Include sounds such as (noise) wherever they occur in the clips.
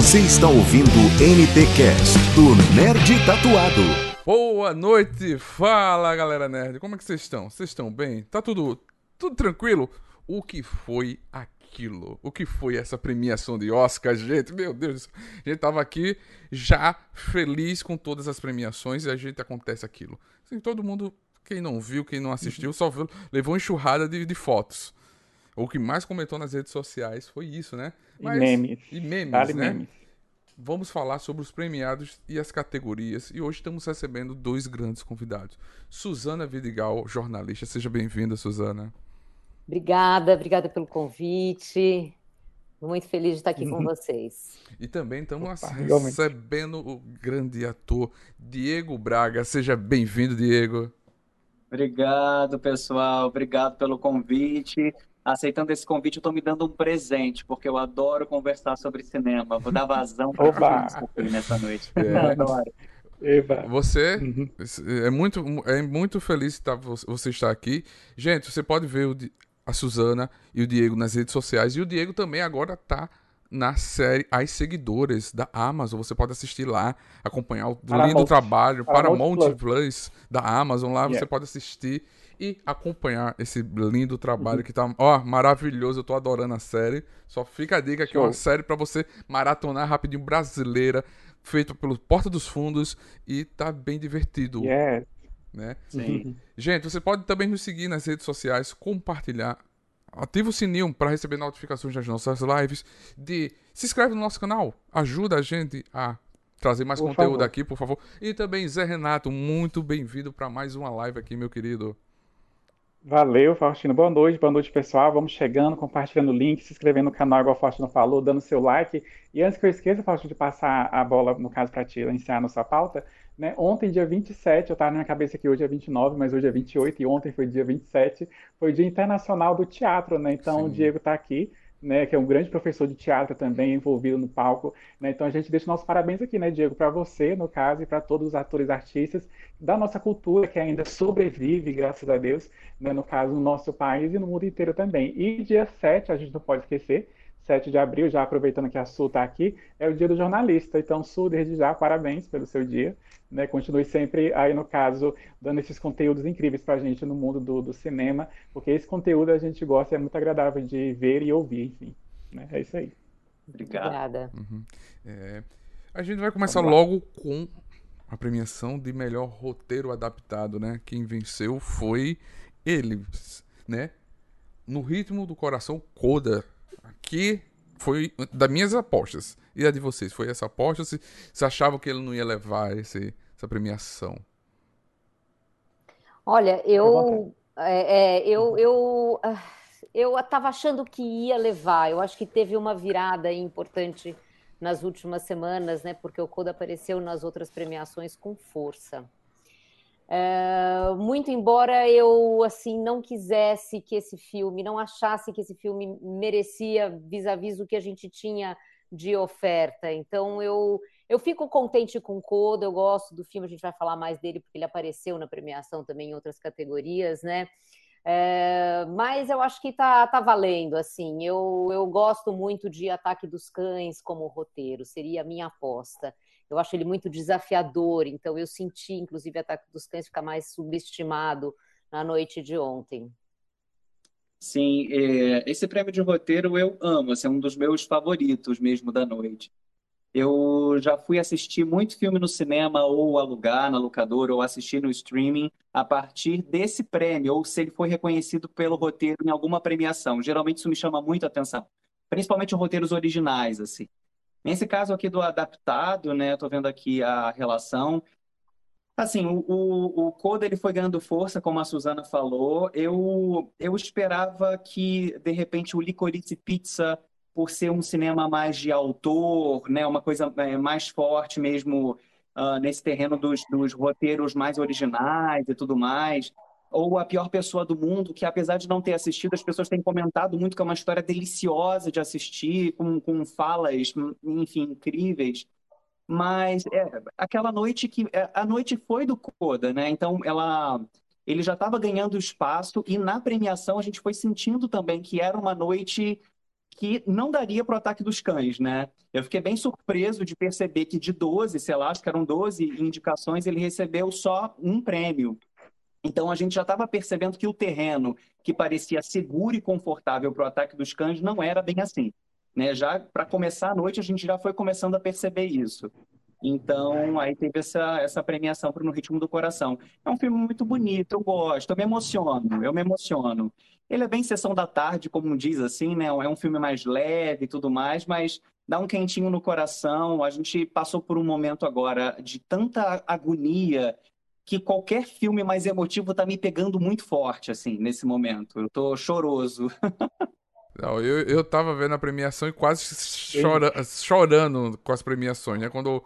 Você está ouvindo o NT Cast do Nerd Tatuado. Boa noite, fala galera nerd, como é que vocês estão? Vocês estão bem? Tá tudo, tudo tranquilo? O que foi aquilo? O que foi essa premiação de Oscar, gente? Meu Deus, a gente tava aqui já feliz com todas as premiações e a gente acontece aquilo. Assim, todo mundo, quem não viu, quem não assistiu, só viu, levou enxurrada de, de fotos. O que mais comentou nas redes sociais foi isso, né? E memes. E memes, Vale né? memes. Vamos falar sobre os premiados e as categorias. E hoje estamos recebendo dois grandes convidados. Suzana Vidigal, jornalista. Seja bem-vinda, Suzana. Obrigada, obrigada pelo convite. Muito feliz de estar aqui com (laughs) vocês. E também estamos Opa, recebendo o grande ator Diego Braga. Seja bem-vindo, Diego. Obrigado, pessoal. Obrigado pelo convite. Aceitando esse convite, eu estou me dando um presente, porque eu adoro conversar sobre cinema. Vou dar vazão para fui nessa noite. (laughs) É. Adoro. Eba. Você Uhum. é muito, é muito feliz estar, você estar aqui. Gente, você pode ver o a Suzana e o Diego nas redes sociais. E o Diego também agora tá na série As Seguidoras da Amazon. Você pode assistir lá, acompanhar o Paramount. lindo trabalho. Paramount Paramount Plus da Amazon. Lá você Yeah. pode assistir e acompanhar esse lindo trabalho que tá, ó, maravilhoso. Eu tô adorando a série. Só fica a dica que é uma série pra você maratonar rapidinho brasileira, feita pelo Porta dos Fundos e tá bem divertido, Yeah. né? Sim. (laughs) Gente, você pode também nos seguir nas redes sociais, compartilhar, ativa o sininho para receber notificações das nossas lives, de se inscreve no nosso canal, ajuda a gente a trazer mais Por conteúdo favor. aqui, por favor. E também Zé Renato, muito bem-vindo para mais uma live aqui, meu querido. Valeu, Faustino. Boa noite, boa noite, pessoal. Vamos chegando, compartilhando o link, se inscrevendo no canal, igual o Faustino falou, dando seu like. E antes que eu esqueça, Faustino, de passar a bola, no caso, para ti iniciar a nossa pauta, né? Ontem, dia 27, eu estava na minha cabeça que hoje é 29, mas hoje é 28, e ontem foi dia 27, foi o Dia Internacional do Teatro, né? Então, Sim. o Diego está aqui. Né, que é um grande professor de teatro também, envolvido no palco, né? Então a gente deixa nossos parabéns aqui, né, Diego, para você, no caso, e para todos os atores artistas da nossa cultura que ainda sobrevive, graças a Deus, né, no caso, no nosso país e no mundo inteiro também. E dia 7, a gente não pode esquecer, 7 de abril, já aproveitando que a Su está aqui, é o dia do jornalista. Então, Su, desde já, parabéns pelo seu dia. Né? Continue sempre aí, no caso, dando esses conteúdos incríveis para a gente no mundo do, do cinema, porque esse conteúdo a gente gosta e é muito agradável de ver e ouvir, enfim. Né? É isso aí. Obrigado. Obrigada. É, a gente vai começar logo com a premiação de melhor roteiro adaptado, né? Quem venceu foi ele, né? No ritmo do coração, Coda. Aqui foi das minhas apostas. E a de vocês? Foi essa aposta? Se, se achavam que ele não ia levar esse, essa premiação? Olha, eu, é, é, eu, eu, eu estava achando que ia levar. Eu acho que teve uma virada importante nas últimas semanas, né? Porque o Coda apareceu nas outras premiações com força. É, muito embora eu assim não quisesse que esse filme, não achasse que esse filme merecia vis-à-vis o que a gente tinha de oferta. Então eu eu fico contente com o Coda, eu gosto do filme, a gente vai falar mais dele porque ele apareceu na premiação também em outras categorias, né? É, mas eu acho que tá, tá valendo, assim. Eu, eu gosto muito de Ataque dos Cães como roteiro, seria a minha aposta. Eu acho ele muito desafiador, então eu senti, inclusive, Ataque dos Cães ficar mais subestimado na noite de ontem. Sim, é, esse prêmio de roteiro eu amo, assim, é um dos meus favoritos mesmo da noite. Eu já fui assistir muito filme no cinema, ou alugar na locadora, ou assistir no streaming, a partir desse prêmio, ou se ele foi reconhecido pelo roteiro em alguma premiação. Geralmente isso me chama muito a atenção, principalmente roteiros originais, assim. Nesse caso aqui do adaptado, né, eu tô vendo aqui a relação. Assim, o, o, o Coda ele foi ganhando força, como a Suzana falou. Eu, eu esperava que, de repente, o Licorice Pizza, por ser um cinema mais de autor, né, uma coisa é, mais forte mesmo ah, nesse terreno dos, dos roteiros mais originais e tudo mais, ou A Pior Pessoa do Mundo, que apesar de não ter assistido, as pessoas têm comentado muito que é uma história deliciosa de assistir, com, com falas, enfim, incríveis. Mas é, aquela noite que é, a noite foi do Coda, né? Então ela ele já estava ganhando espaço e na premiação a gente foi sentindo também que era uma noite que não daria para o ataque dos cães, né? Eu fiquei bem surpreso de perceber que de 12, sei lá, acho que eram 12 indicações, ele recebeu só um prêmio. Então a gente já estava percebendo que o terreno que parecia seguro e confortável para o ataque dos cães não era bem assim. Né? Já para começar a noite a gente já foi começando a perceber isso. Então, aí teve essa, essa premiação para No Ritmo do Coração. É um filme muito bonito, eu gosto, eu me emociono, eu me emociono. Ele é bem sessão da tarde, como diz assim, né? É um filme mais leve e tudo mais, mas dá um quentinho no coração. A gente passou por um momento agora de tanta agonia que qualquer filme mais emotivo tá me pegando muito forte, assim, nesse momento. Eu tô choroso. (laughs) Não, eu, eu tava vendo a premiação e quase chora, chorando com as premiações, né? Quando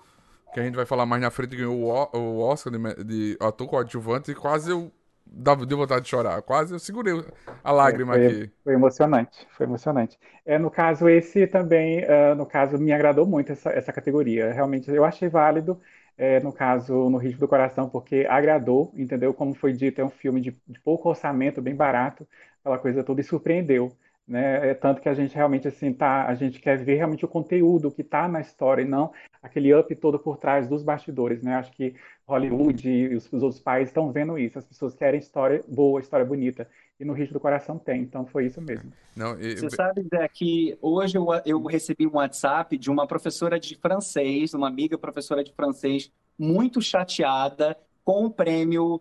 que a gente vai falar mais na frente, ganhou o Oscar de, de ator coadjuvante e quase eu dava de vontade de chorar. Quase eu segurei a lágrima é, foi, aqui. Foi emocionante, foi emocionante. É, no caso, esse também, uh, no caso, me agradou muito essa, essa categoria. Realmente, eu achei válido, é, no caso, no Ritmo do Coração, porque agradou, entendeu? Como foi dito, é um filme de, de pouco orçamento, bem barato, aquela coisa toda, e surpreendeu né? É tanto que a gente realmente assim tá, a gente quer ver realmente o conteúdo que está na história e não aquele up todo por trás dos bastidores, né? Acho que Hollywood e os, os outros países estão vendo isso. As pessoas querem história boa, história bonita e no Ritmo do Coração tem. Então foi isso mesmo. Não, e... Você sabe Zé, que hoje eu, eu recebi um WhatsApp de uma professora de francês, uma amiga professora de francês, muito chateada com o prêmio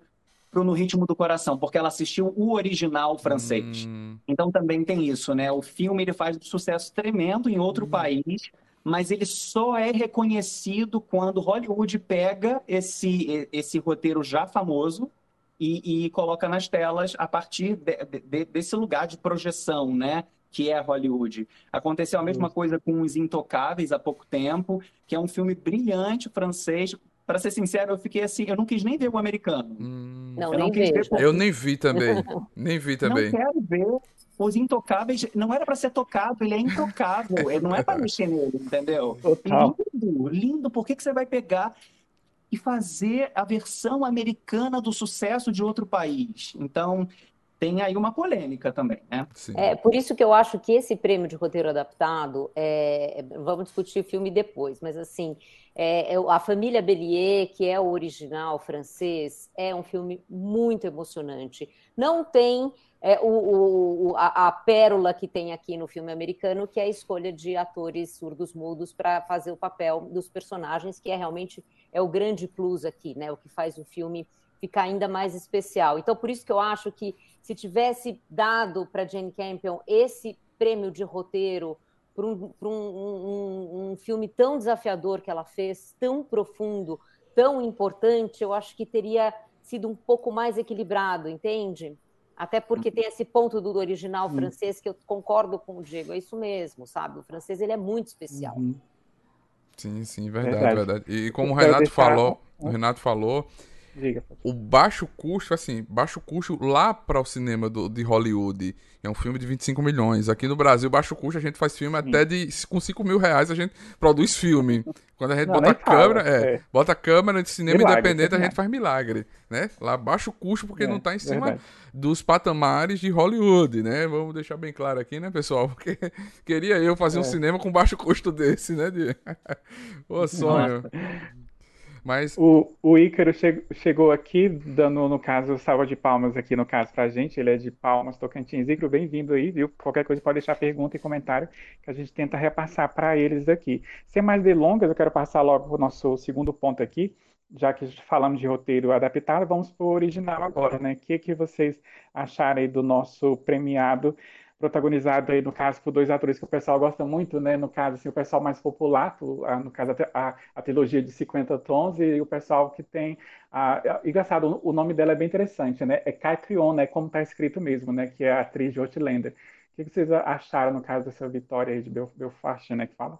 pro No Ritmo do Coração, porque ela assistiu o original francês. Hum. Então também tem isso, né? O filme ele faz um sucesso tremendo em outro hum. país, mas ele só é reconhecido quando Hollywood pega esse, esse roteiro já famoso e, e coloca nas telas a partir de, de, desse lugar de projeção, né? que é Hollywood. Aconteceu a mesma coisa com Os Intocáveis há pouco tempo, que é um filme brilhante francês, para ser sincero, eu fiquei assim, eu não quis nem ver o americano. Hum, não, eu nem quis ver. Eu nem vi também. (laughs) nem vi também. Não quero ver. Os intocáveis não era para ser tocado, ele é intocável. ele não é para (laughs) mexer nele, entendeu? Total. Lindo, lindo. Por que, que você vai pegar e fazer a versão americana do sucesso de outro país? Então, tem aí uma polêmica também, né? Sim. É por isso que eu acho que esse prêmio de roteiro adaptado, é, vamos discutir o filme depois, mas assim, é, é, a família Bellier, que é o original francês, é um filme muito emocionante. Não tem é, o, o, a, a, pérola que tem aqui no filme americano, que é a escolha de atores surdos mudos para fazer o papel dos personagens, que é realmente é o grande plus aqui, né? O que faz o filme ficar ainda mais especial. Então, por isso que eu acho que se tivesse dado para Jane Campion esse prêmio de roteiro para um, um, um, um, filme tão desafiador que ela fez, tão profundo, tão importante, eu acho que teria sido um pouco mais equilibrado, entende? Até porque tem esse ponto do original uhum. francês que eu concordo com o Diego, é isso mesmo, sabe? O francês ele é muito especial. Uhum. Sim, sim, verdade, verdade, verdade. E como o Renato falou, o Renato falou, Diga. O baixo custo, assim, baixo custo lá para o cinema do, de Hollywood. É um filme de 25 milhões. Aqui no Brasil, baixo custo, a gente faz filme Sim. até de. Com 5 mil reais a gente produz filme. Quando a gente Não, bota a câmera, é, é, bota a câmera de cinema milagre, independente, a gente faz milagre. Né? Lá baixo custo, porque é, não está em cima verdade. dos patamares de Hollywood, né? Vamos deixar bem claro aqui, né, pessoal? (laughs) Porque queria eu fazer é. um cinema com baixo custo desse, né? De... (laughs) Ô, sonho. Nossa. Mas... O, o Ícaro che chegou aqui, dando, no caso, salva de palmas aqui, no caso, pra gente. Ele é de Palmas, Tocantins. Ícaro, bem-vindo aí, viu? Qualquer coisa pode deixar pergunta e comentário que a gente tenta repassar para eles aqui. Sem mais delongas, eu quero passar logo o nosso segundo ponto aqui. Já que falamos de roteiro adaptado, vamos para o original agora, né? O que, que vocês acharam aí do nosso premiado protagonizado aí, no caso, por dois atores que o pessoal gosta muito, né? No caso, assim, o pessoal mais popular, no caso, a, a trilogia de 50 tons, e o pessoal que tem... A, engraçado, o nome dela é bem interessante, né? É Catrion, né? Como está escrito mesmo, né? Que é a atriz de Outlander. O que vocês acharam, no caso, dessa vitória aí de Belfast, né? Que fala?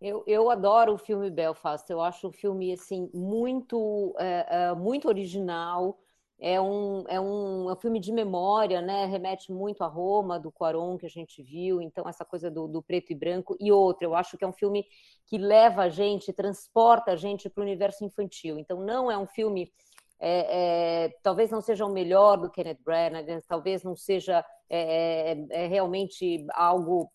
Eu, eu adoro o filme Belfast. Eu acho o filme, assim, muito, é, é, muito original, é um, é, um, é um filme de memória, né? Remete muito a Roma, do Quaron, que a gente viu. Então, essa coisa do, do preto e branco. E outra, eu acho que é um filme que leva a gente, transporta a gente para o universo infantil. Então, não é um filme é, é, talvez não seja o melhor do Kenneth Branagh, talvez não seja é, é, é realmente algo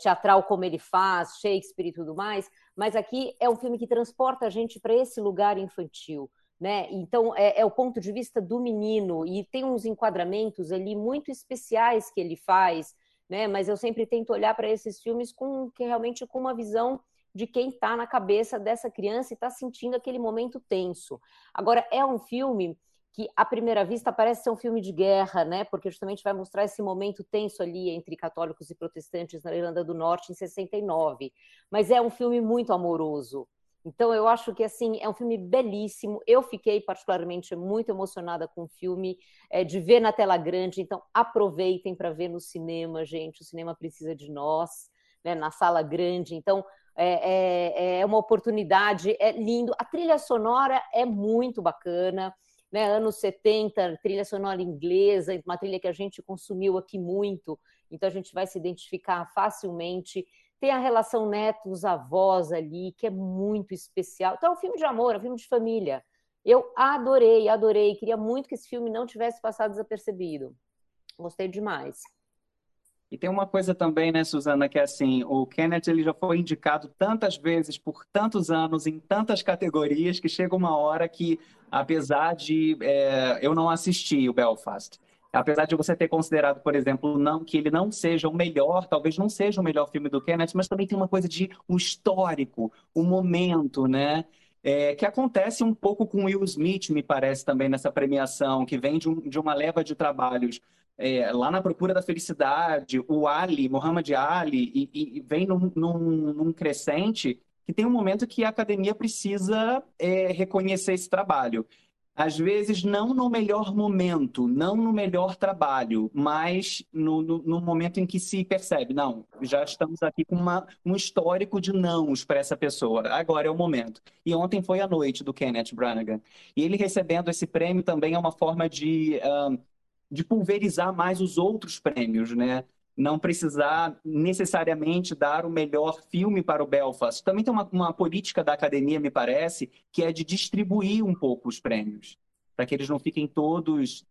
teatral como ele faz, Shakespeare e tudo mais, mas aqui é um filme que transporta a gente para esse lugar infantil. Né? Então é, é, o ponto de vista do menino e tem uns enquadramentos ali muito especiais que ele faz, né? Mas eu sempre tento olhar para esses filmes com que realmente com uma visão de quem está na cabeça dessa criança e está sentindo aquele momento tenso. Agora, é um filme que, à primeira vista, parece ser um filme de guerra, né? Porque justamente vai mostrar esse momento tenso ali entre católicos e protestantes na Irlanda do Norte em 69. Mas é um filme muito amoroso. Então, eu acho que assim é um filme belíssimo. Eu fiquei particularmente muito emocionada com o filme, é, de ver na tela grande. Então, aproveitem para ver no cinema, gente. O cinema precisa de nós, né? Na sala grande. Então, é, é, é uma oportunidade, é lindo. A trilha sonora é muito bacana, né? Anos 70, trilha sonora inglesa, uma trilha que a gente consumiu aqui muito, então a gente vai se identificar facilmente. Tem a relação netos-avós ali, que é muito especial. Então, é um filme de amor, é um filme de família. Eu adorei, adorei. Queria muito que esse filme não tivesse passado desapercebido. Gostei demais. E tem uma coisa também, né, Suzana, que é assim, o Kenneth ele já foi indicado tantas vezes por tantos anos em tantas categorias que chega uma hora que, apesar de é, eu não assistir o Belfast, apesar de você ter considerado, por exemplo, não que ele não seja o melhor, talvez não seja o melhor filme do Kenneth, mas também tem uma coisa de um histórico, um momento, né? É, que acontece um pouco com Will Smith, me parece também nessa premiação, que vem de, um, de uma leva de trabalhos é, lá na procura da felicidade, o Ali, Muhammad Ali, e, e vem num, num, num, crescente que tem um momento que a academia precisa é, reconhecer esse trabalho. Às vezes, não no melhor momento, não no melhor trabalho, mas no, no, no momento em que se percebe, não, já estamos aqui com uma, um histórico de nãos para essa pessoa, agora é o momento. E ontem foi a noite do Kenneth Branagh. E ele recebendo esse prêmio também é uma forma de uh, de pulverizar mais os outros prêmios, né? Não precisar necessariamente dar o melhor filme para o Belfast. Também tem uma, uma política da academia, me parece, que é de distribuir um pouco os prêmios, para que eles não fiquem todos.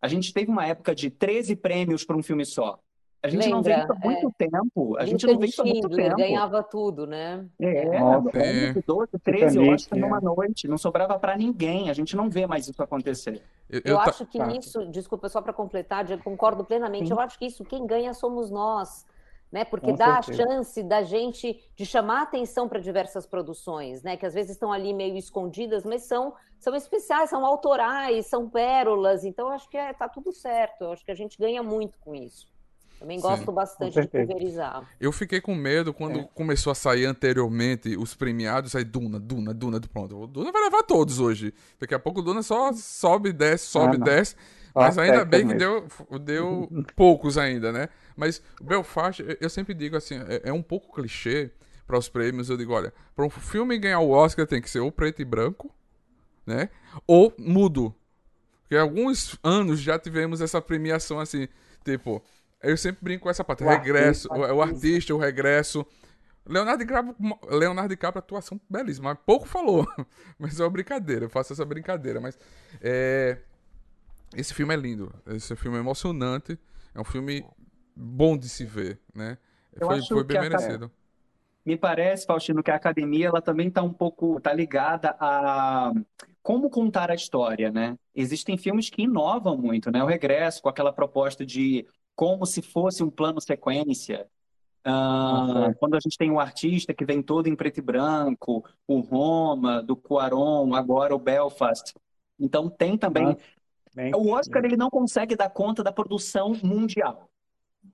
A gente teve uma época de 13 prêmios para um filme só. A gente Lembra, não vê isso há muito é. tempo. A gente não vê isso há muito tempo. ganhava tudo, né? É, Nossa, é. 12, 13, eu acho que numa noite. Não sobrava para ninguém. A gente não vê mais isso acontecer. Eu, eu, eu acho que tá. isso, desculpa, só para completar, eu concordo plenamente. Sim. Eu acho que isso, quem ganha somos nós. Né, porque Com dá certeza. a chance da gente de chamar atenção para diversas produções, né, que às vezes estão ali meio escondidas, mas são, são especiais, são autorais, são pérolas, então acho que está é, tudo certo, eu acho que a gente ganha muito com isso. Também gosto Sim, bastante de pulverizar. Eu fiquei com medo quando é. começou a sair anteriormente os premiados, aí Duna, Duna, Duna, pronto. O Duna vai levar todos hoje. Daqui a pouco o Duna só sobe, desce, sobe, ah, desce. Mas ainda bem que deu, deu poucos ainda, né? Mas o Belfast, eu sempre digo assim, é, é um pouco clichê para os prêmios. Eu digo, olha, para um filme ganhar o Oscar tem que ser ou preto e branco, né? Ou mudo. Porque alguns anos já tivemos essa premiação assim, tipo, eu sempre brinco com essa parte. O regresso, artista, o, artista, o regresso. Leonardo DiCaprio, Leonardo DiCaprio, atuação belíssima, pouco falou. (laughs) Mas é uma brincadeira, eu faço essa brincadeira. Mas é, esse filme é lindo, esse filme é emocionante, é um filme bom de se ver, né? foi, foi bem merecido. Me parece, Faustino, que a academia ela também está um pouco tá ligada a como contar a história, né? Existem filmes que inovam muito, né? O Regresso, com aquela proposta de como se fosse um plano sequência. Uh, quando a gente tem um artista que vem todo em preto e branco, o Roma, do Cuaron, agora o Belfast. Então tem também. Ah, o Oscar ele não consegue dar conta da produção mundial.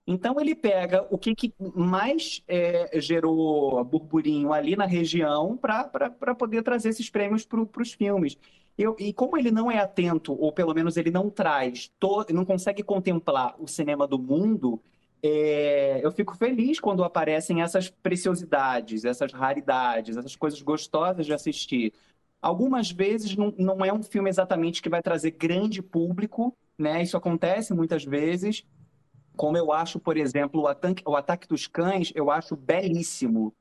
Então ele pega o que, que mais é, gerou burburinho ali na região para poder trazer esses prêmios para os filmes. Eu, e como ele não é atento, ou pelo menos ele não traz, todo, não consegue contemplar o cinema do mundo, é, eu fico feliz quando aparecem essas preciosidades, essas raridades, essas coisas gostosas de assistir. Algumas vezes não, não é um filme exatamente que vai trazer grande público, né? Isso acontece muitas vezes. Como eu acho, por exemplo, o Ataque, o Ataque dos Cães, eu acho belíssimo.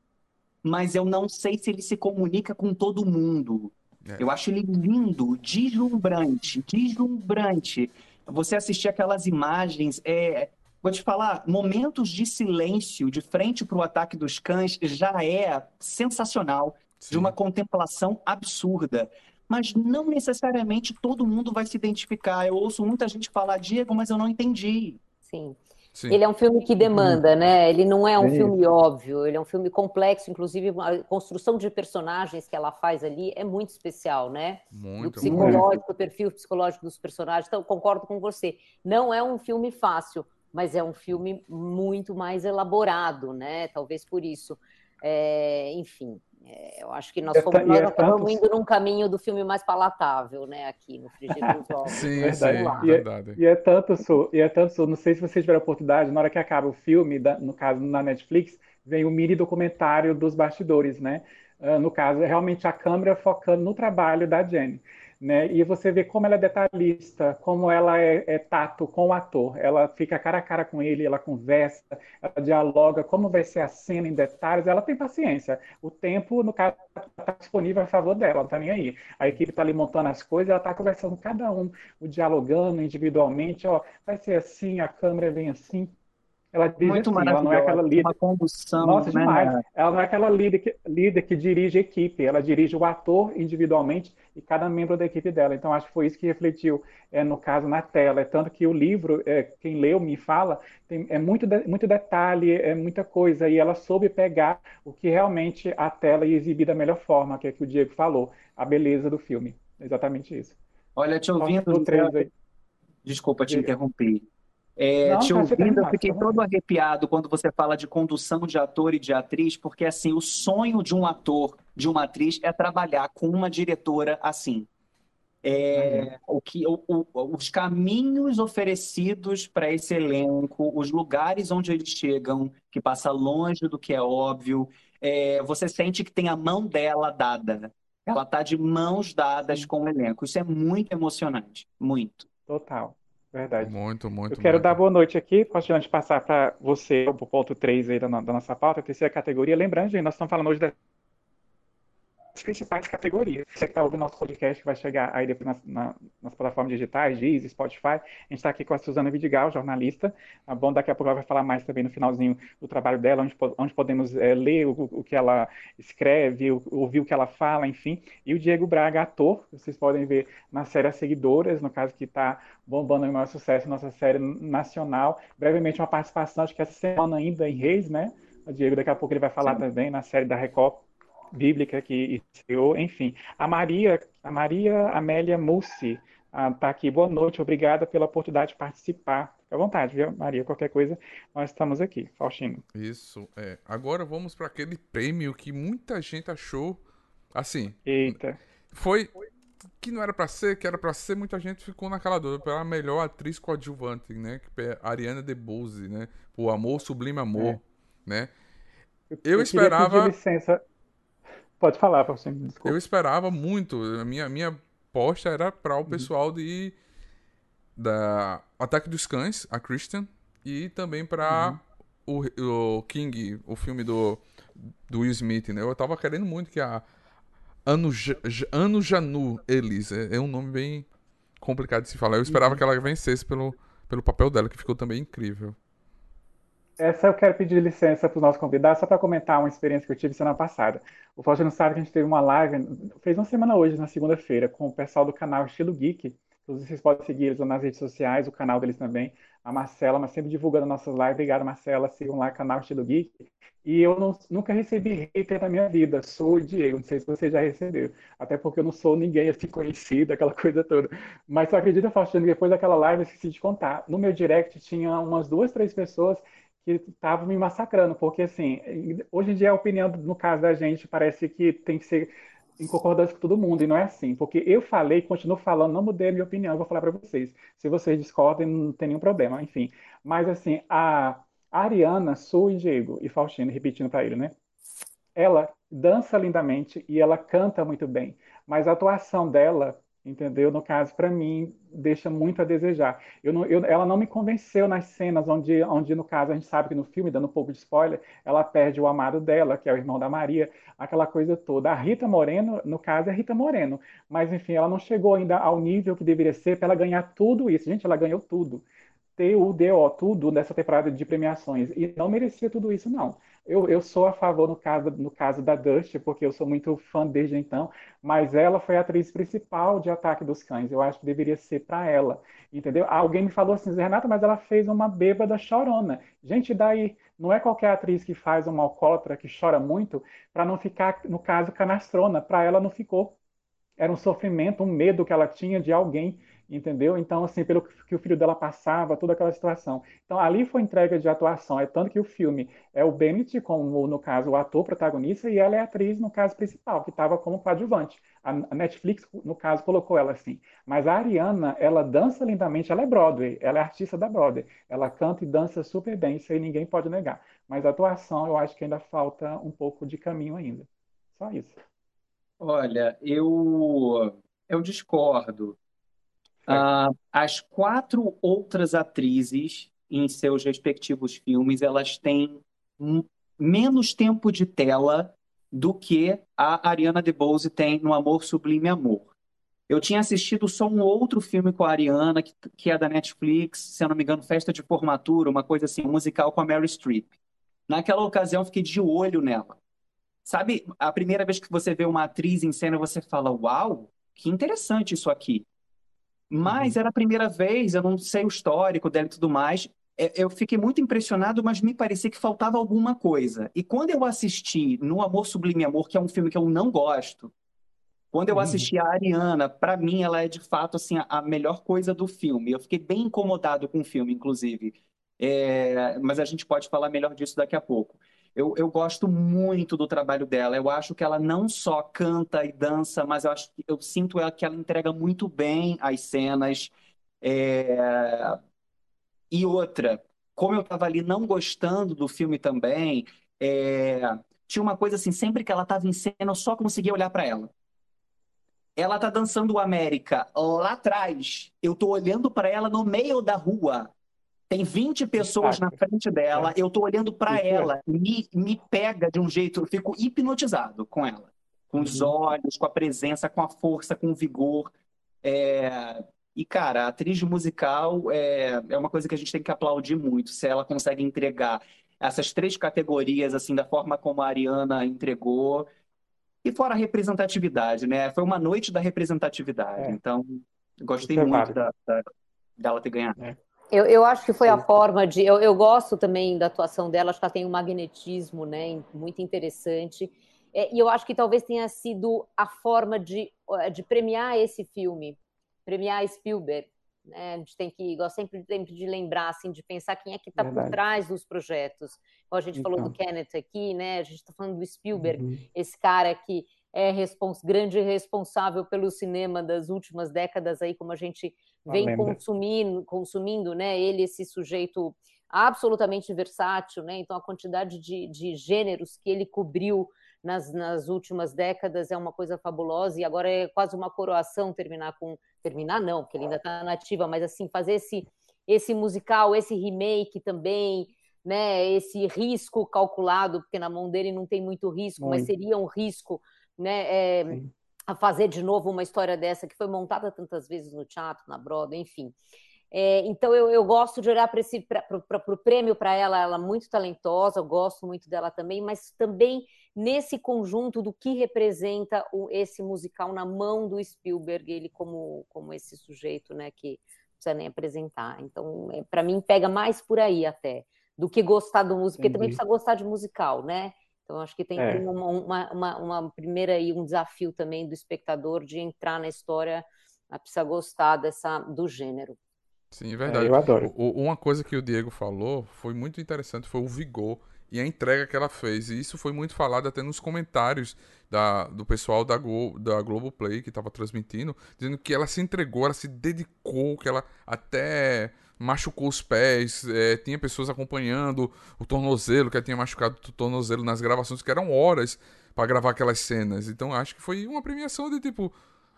Mas eu não sei se ele se comunica com todo mundo É. Eu acho ele lindo, deslumbrante, deslumbrante. Você assistir aquelas imagens, é, vou te falar, momentos de silêncio de frente para o ataque dos cães já é sensacional, Sim. de uma contemplação absurda. Mas não necessariamente todo mundo vai se identificar. Eu ouço muita gente falar, Diego, mas eu não entendi. Sim. Sim. Ele é um filme que demanda, né? Ele não é um Sim. filme óbvio, ele é um filme complexo, inclusive a construção de personagens que ela faz ali é muito especial, né? Muito, o psicológico, muito. o perfil psicológico dos personagens. Então, concordo com você. Não é um filme fácil, mas é um filme muito mais elaborado, né? Talvez por isso. É, enfim, é, eu acho que nós, fomos, é, nós é estamos indo num caminho do filme mais palatável, né, aqui no Frigir dos Ovos. sim, verdade. sim, e, verdade. E é tanto, Su, e é tanto, Su, não sei se vocês tiveram a oportunidade, na hora que acaba o filme, da, no caso na Netflix, vem o mini documentário dos bastidores, né? Uh, no caso, é realmente a câmera focando no trabalho da Jenny. Né? E você vê como ela é detalhista, como ela é, é, tato com o ator. Ela fica cara a cara com ele, ela conversa, ela dialoga, como vai ser a cena em detalhes. Ela tem paciência. O tempo, no caso, está disponível a favor dela, não está nem aí. A equipe está ali montando as coisas, ela está conversando com cada um, dialogando individualmente. Ó, vai ser assim, a câmera vem assim, ela diz Muito assim, ela não é aquela líder. Uma condução, Nossa, né? demais. Ela não é aquela líder que, líder que dirige a equipe, ela dirige o ator individualmente e cada membro da equipe dela. Então, acho que foi isso que refletiu, é, no caso, na tela. É tanto que o livro, é, quem leu me fala, tem, é muito, de, muito detalhe, é muita coisa, e ela soube pegar o que realmente a tela ia exibir da melhor forma, que é que o Diego falou, a beleza do filme. Exatamente isso. Olha, te ouvindo. Desculpa te interromper. É, Não, te tá ouvindo, eu fiquei todo arrepiado quando você fala de condução de ator e de atriz, porque assim, o sonho de um ator, de uma atriz, é trabalhar com uma diretora assim. É, o que, o, o, os caminhos oferecidos para esse elenco, os lugares onde eles chegam, que passa longe do que é óbvio, é, você sente que tem a mão dela dada. Ela está de mãos dadas com o elenco. Isso é muito emocionante, muito. Total. Verdade. Muito, muito. Eu quero muito. dar boa noite aqui, posso antes passar para você, o ponto 3 aí da, da, nossa pauta, a terceira categoria. Lembrando, gente, nós estamos falando hoje da as principais categorias. Você que está ouvindo nosso podcast, que vai chegar aí depois nas, na, nas plataformas digitais, Deezer, Spotify. A gente está aqui com a Suzana Vidigal, jornalista. Tá bom? Daqui a pouco ela vai falar mais também no finalzinho do trabalho dela, onde, onde podemos é, ler o, o, que ela escreve, ouvir o que ela fala, enfim. E o Diego Braga, ator, vocês podem ver na série As Seguidoras, no caso que está bombando o maior sucesso, nossa série nacional. Brevemente uma participação, acho que essa semana ainda em Reis, né? O Diego daqui a pouco ele vai falar Sim. também na série da Record bíblica que estreou, enfim. A Maria, a Maria Amélia Mussi está aqui. Boa noite, obrigada pela oportunidade de participar. Fique à vontade, viu, Maria? Qualquer coisa, nós estamos aqui. Faustino. Isso, é. Agora vamos para aquele prêmio que muita gente achou assim. Eita. Foi que não era para ser, que era para ser, muita gente ficou naquela dúvida pela melhor atriz coadjuvante, né? Que é Ariana DeBose, né? O Amor Sublime Amor, é. né? Eu, eu, eu esperava. licença. Pode falar, Faustino, desculpa. Eu esperava muito. A minha, minha posta era para o uhum. pessoal de da Ataque dos Cães, a Christian, e também para uhum. o, o King, o filme do, do Will Smith, né? Eu tava querendo muito que a Anu, Anu Janu Elis, é, é, um nome bem complicado de se falar. Eu esperava uhum. que ela vencesse pelo, pelo papel dela, que ficou também incrível. Essa eu quero pedir licença para os nossos convidados, só para comentar uma experiência que eu tive semana passada. O Faustino sabe que a gente teve uma live, fez uma semana hoje, na segunda-feira, com o pessoal do canal Estilo Geek. Vocês podem seguir eles nas redes sociais, o canal deles também. A Marcela, mas sempre divulgando nossas lives. Obrigado, Marcela. Sigam lá o canal Estilo Geek. E eu não, nunca recebi hater na minha vida. Sou o Diego. Não sei se você já recebeu. Até porque eu não sou ninguém assim conhecido, aquela coisa toda. Mas só acredita, Faustino, depois daquela live eu esqueci de contar. No meu direct tinha umas duas, três pessoas que estavam me massacrando, porque assim, hoje em dia a opinião, no caso da gente, parece que tem que ser em concordância com todo mundo, e não é assim, porque eu falei, continuo falando, não mudei a minha opinião, vou falar para vocês. Se vocês discordem, não tem nenhum problema, enfim. Mas assim, a Ariana, Su e Diego, e Faustino, repetindo para ele, né? Ela dança lindamente e ela canta muito bem, mas a atuação dela entendeu? No caso, para mim, deixa muito a desejar. Eu não, eu, ela não me convenceu nas cenas onde, onde, no caso, a gente sabe que no filme, dando um pouco de spoiler, ela perde o amado dela, que é o irmão da Maria, aquela coisa toda. A Rita Moreno, no caso, é Rita Moreno, mas enfim, ela não chegou ainda ao nível que deveria ser para ela ganhar tudo isso. Gente, ela ganhou tudo. TUDO, tudo nessa temporada de premiações. E não merecia tudo isso, não. Eu, eu sou a favor no caso, no caso da Dust, porque eu sou muito fã desde então, mas ela foi a atriz principal de Ataque dos Cães. Eu acho que deveria ser para ela, entendeu? Alguém me falou assim, Renata, mas ela fez uma bêbada chorona. Gente, daí não é qualquer atriz que faz uma alcoólatra que chora muito para não ficar, no caso, canastrona. Para ela não ficou. Era um sofrimento, um medo que ela tinha de alguém entendeu? Então, assim, pelo que o filho dela passava, toda aquela situação. Então, ali foi entrega de atuação, é tanto que o filme é o Bennett, como no caso o ator protagonista, e ela é a atriz, no caso principal, que estava como coadjuvante. A Netflix, no caso, colocou ela assim. Mas a Ariana, ela dança lindamente, ela é Broadway, ela é artista da Broadway. Ela canta e dança super bem, isso aí ninguém pode negar. Mas a atuação, eu acho que ainda falta um pouco de caminho ainda. Só isso. Olha, eu eu discordo. Uh, as quatro outras atrizes em seus respectivos filmes, elas têm menos tempo de tela do que a Ariana DeBose tem no Amor Sublime Amor. Eu tinha assistido só um outro filme com a Ariana, que, que é da Netflix, se eu não me engano, Festa de Formatura, uma coisa assim, um musical com a Mary Streep. Naquela ocasião, fiquei de olho nela. Sabe, a primeira vez que você vê uma atriz em cena, você fala: Uau, que interessante isso aqui. Mas uhum. era a primeira vez, eu não sei o histórico dela e tudo mais. É, eu fiquei muito impressionado, mas me parecia que faltava alguma coisa. E quando eu assisti No Amor Sublime Amor, que é um filme que eu não gosto, quando eu uhum. assisti a Ariana, para mim ela é de fato assim a melhor coisa do filme. Eu fiquei bem incomodado com o filme, inclusive. É... mas a gente pode falar melhor disso daqui a pouco. Eu, eu gosto muito do trabalho dela. Eu acho que ela não só canta e dança, mas eu, acho, eu sinto ela, que ela entrega muito bem as cenas. É... E outra, como eu estava ali não gostando do filme também, é... tinha uma coisa assim, sempre que ela estava em cena, eu só conseguia olhar para ela. Ela tá dançando o América lá atrás. Eu tô olhando para ela no meio da rua. Tem 20 pessoas na frente dela, é. eu tô olhando para é. ela, me, me pega de um jeito, eu fico hipnotizado com ela. Com os uhum. olhos, com a presença, com a força, com o vigor. É... E, cara, a atriz musical é, é uma coisa que a gente tem que aplaudir muito. Se ela consegue entregar essas três categorias, assim, da forma como a Ariana entregou. E fora a representatividade, né? Foi uma noite da representatividade. É. Então, gostei é muito da, da, dela ter ganhado. É. Eu, eu acho que foi a forma de. Eu, eu gosto também da atuação dela, acho que ela tem um magnetismo né, muito interessante. É, e eu acho que talvez tenha sido a forma de, de premiar esse filme, premiar Spielberg. Né? A gente tem que, igual sempre, sempre de lembrar, assim, de pensar quem é que está por trás dos projetos. Como a gente então. falou do então. Kenneth aqui, né? A gente está falando do Spielberg, uhum. esse cara que é respons grande responsável pelo cinema das últimas décadas aí, como a gente vem consumindo, consumindo, né? Ele esse sujeito absolutamente versátil, né? Então a quantidade de, de gêneros que ele cobriu nas, nas últimas décadas é uma coisa fabulosa e agora é quase uma coroação terminar com terminar não, porque ele ainda está nativa, mas assim fazer esse esse musical, esse remake também, né? Esse risco calculado, porque na mão dele não tem muito risco, muito. mas seria um risco né, é, a fazer de novo uma história dessa que foi montada tantas vezes no teatro, na Broadway, enfim. É, então eu, eu, gosto de olhar para o prêmio para ela, ela é muito talentosa, eu gosto muito dela também, mas também nesse conjunto do que representa o, esse musical na mão do Spielberg, ele como, como esse sujeito, né, que não precisa nem apresentar. Então, é, para mim, pega mais por aí até, do que gostar do músico, porque também precisa gostar de musical, né? Então, acho que tem, é. tem uma, uma, uma, uma, primeira e um desafio também do espectador de entrar na história, precisa gostar dessa, do gênero. Sim, é verdade. É, eu adoro. O, uma coisa que o Diego falou foi muito interessante, foi o vigor e a entrega que ela fez. E isso foi muito falado até nos comentários da, do pessoal da, Glo, da Globoplay que estava transmitindo, dizendo que ela se entregou, ela se dedicou, que ela até machucou os pés, é, tinha pessoas acompanhando o tornozelo, que tinha machucado o tornozelo nas gravações, que eram horas para gravar aquelas cenas. Então acho que foi uma premiação de tipo,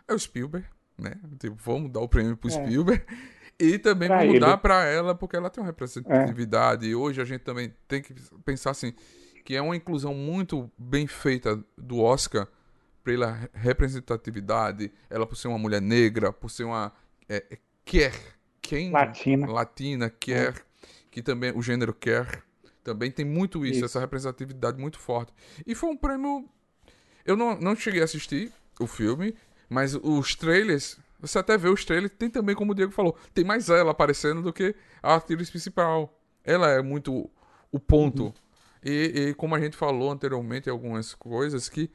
é o Spielberg, né? Tipo, vamos dar o prêmio pro É. Spielberg. E também Pra vamos dar pra ela, porque ela tem uma representatividade. E hoje a gente também tem que pensar assim, que é uma inclusão muito bem feita do Oscar pela representatividade, ela por ser uma mulher negra, por ser uma é, é, quer, quem Latina. latina quer, que também o gênero quer, também tem muito isso, Isso. essa representatividade muito forte. E foi um prêmio. Eu não, não cheguei a assistir o filme, mas os trailers, você até vê os trailers, tem também, como o Diego falou, tem mais ela aparecendo do que a atriz principal. Ela é muito o ponto. E, e como a gente falou anteriormente, algumas coisas que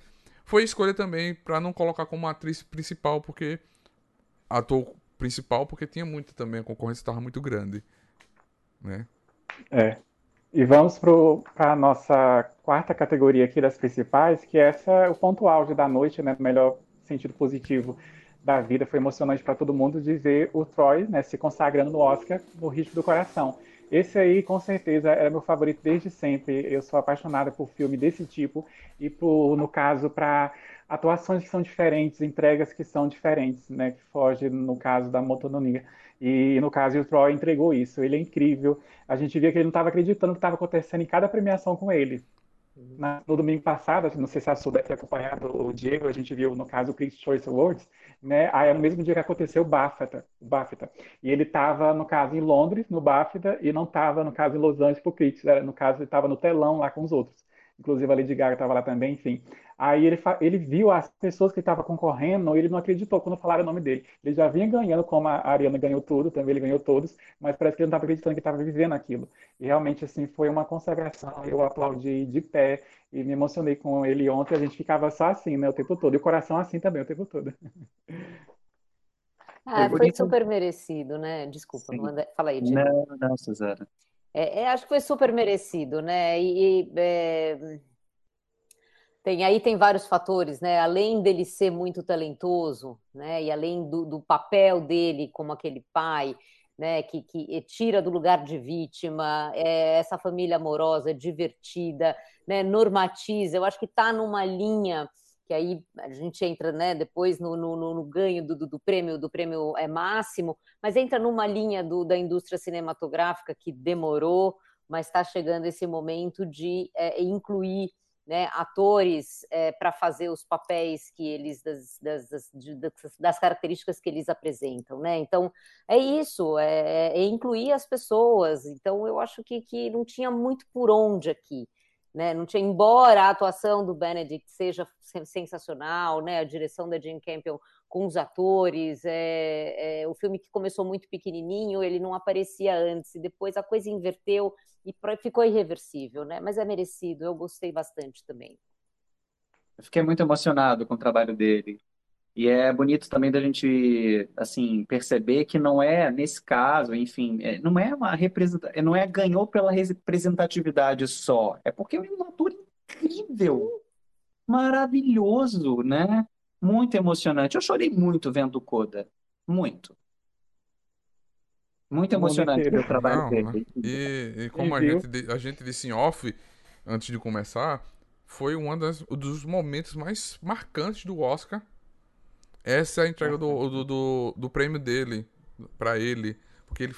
foi escolha também pra não colocar como atriz principal, porque ator principal, porque tinha muito também, a concorrência estava muito grande, né? É. E vamos para a nossa quarta categoria aqui das principais, que essa é o ponto auge da noite, né? No melhor sentido positivo da vida. Foi emocionante para todo mundo de ver o Troy, né, se consagrando no Oscar no Ritmo do Coração. Esse aí, com certeza, era meu favorito desde sempre. Eu sou apaixonada por filme desse tipo e, por, no caso, para atuações que são diferentes, entregas que são diferentes, né? Que foge, no caso, da monotonia. E, no caso, o Troy entregou isso. Ele é incrível. A gente via que ele não estava acreditando no que estava acontecendo em cada premiação com ele. Na- no domingo passado, não sei se a Su deve ter acompanhado o Diego, a gente viu, no caso, o Critics' Choice Awards, né? Aí, é no mesmo dia que aconteceu o BAFTA, o BAFTA. E ele estava, no caso, em Londres, no BAFTA, e não estava, no caso, em Los Angeles, pro Critics. Era, no caso, ele estava no telão lá com os outros. Inclusive, a Lady Gaga estava lá também, enfim. Aí ele, ele viu as pessoas que estavam concorrendo, ele não acreditou quando falaram o nome dele. Ele já vinha ganhando, como a Ariana ganhou tudo, também ele ganhou todos, mas parece que ele não estava acreditando que estava vivendo aquilo. E realmente, assim, foi uma consagração. Eu aplaudi de pé e me emocionei com ele ontem. A gente ficava só assim, né, o tempo todo. E o coração assim também, o tempo todo. Ah, foi super merecido, né? Desculpa, manda- fala aí, Diego. Não, não, Suzana. É, é, acho que foi super merecido, né? E, e, é, tem aí tem vários fatores, né? Além dele ser muito talentoso, né? E além do, do papel dele como aquele pai, né? Que, que tira do lugar de vítima, é, essa família amorosa, divertida, né? Normatiza. Eu acho que está numa linha que aí a gente entra, né? Depois no, no, no- no ganho do, do, do prêmio do prêmio é máximo, mas entra numa linha do, da indústria cinematográfica que demorou, mas está chegando esse momento de é, incluir né, atores para fazer os papéis que eles das, das, das- das características que eles apresentam, né? Então é isso, é, é incluir as pessoas. Então eu acho que, que não tinha muito por onde aqui. Né? Não tinha, embora a atuação do Benedict seja sen- sensacional, né? A direção da Jane Campion com os atores, é, é, o filme que começou muito pequenininho, ele não aparecia antes, e depois a coisa inverteu e ficou irreversível, né? Mas é merecido, eu gostei bastante também. Eu fiquei muito emocionado com o trabalho dele. E é bonito também da gente, assim, perceber que não é, nesse caso, enfim, é- não é uma representa, não é ganhou pela representatividade só. É porque é um ator incrível, maravilhoso, né? Muito emocionante. Eu chorei muito vendo o Coda. Muito. Muito emocionante o trabalho Não, dele. E, e como a viu? gente, a gente disse em off, antes de começar, foi um das- um dos momentos mais marcantes do Oscar. Essa é a entrega do, do, do, do prêmio dele, pra ele. Porque ele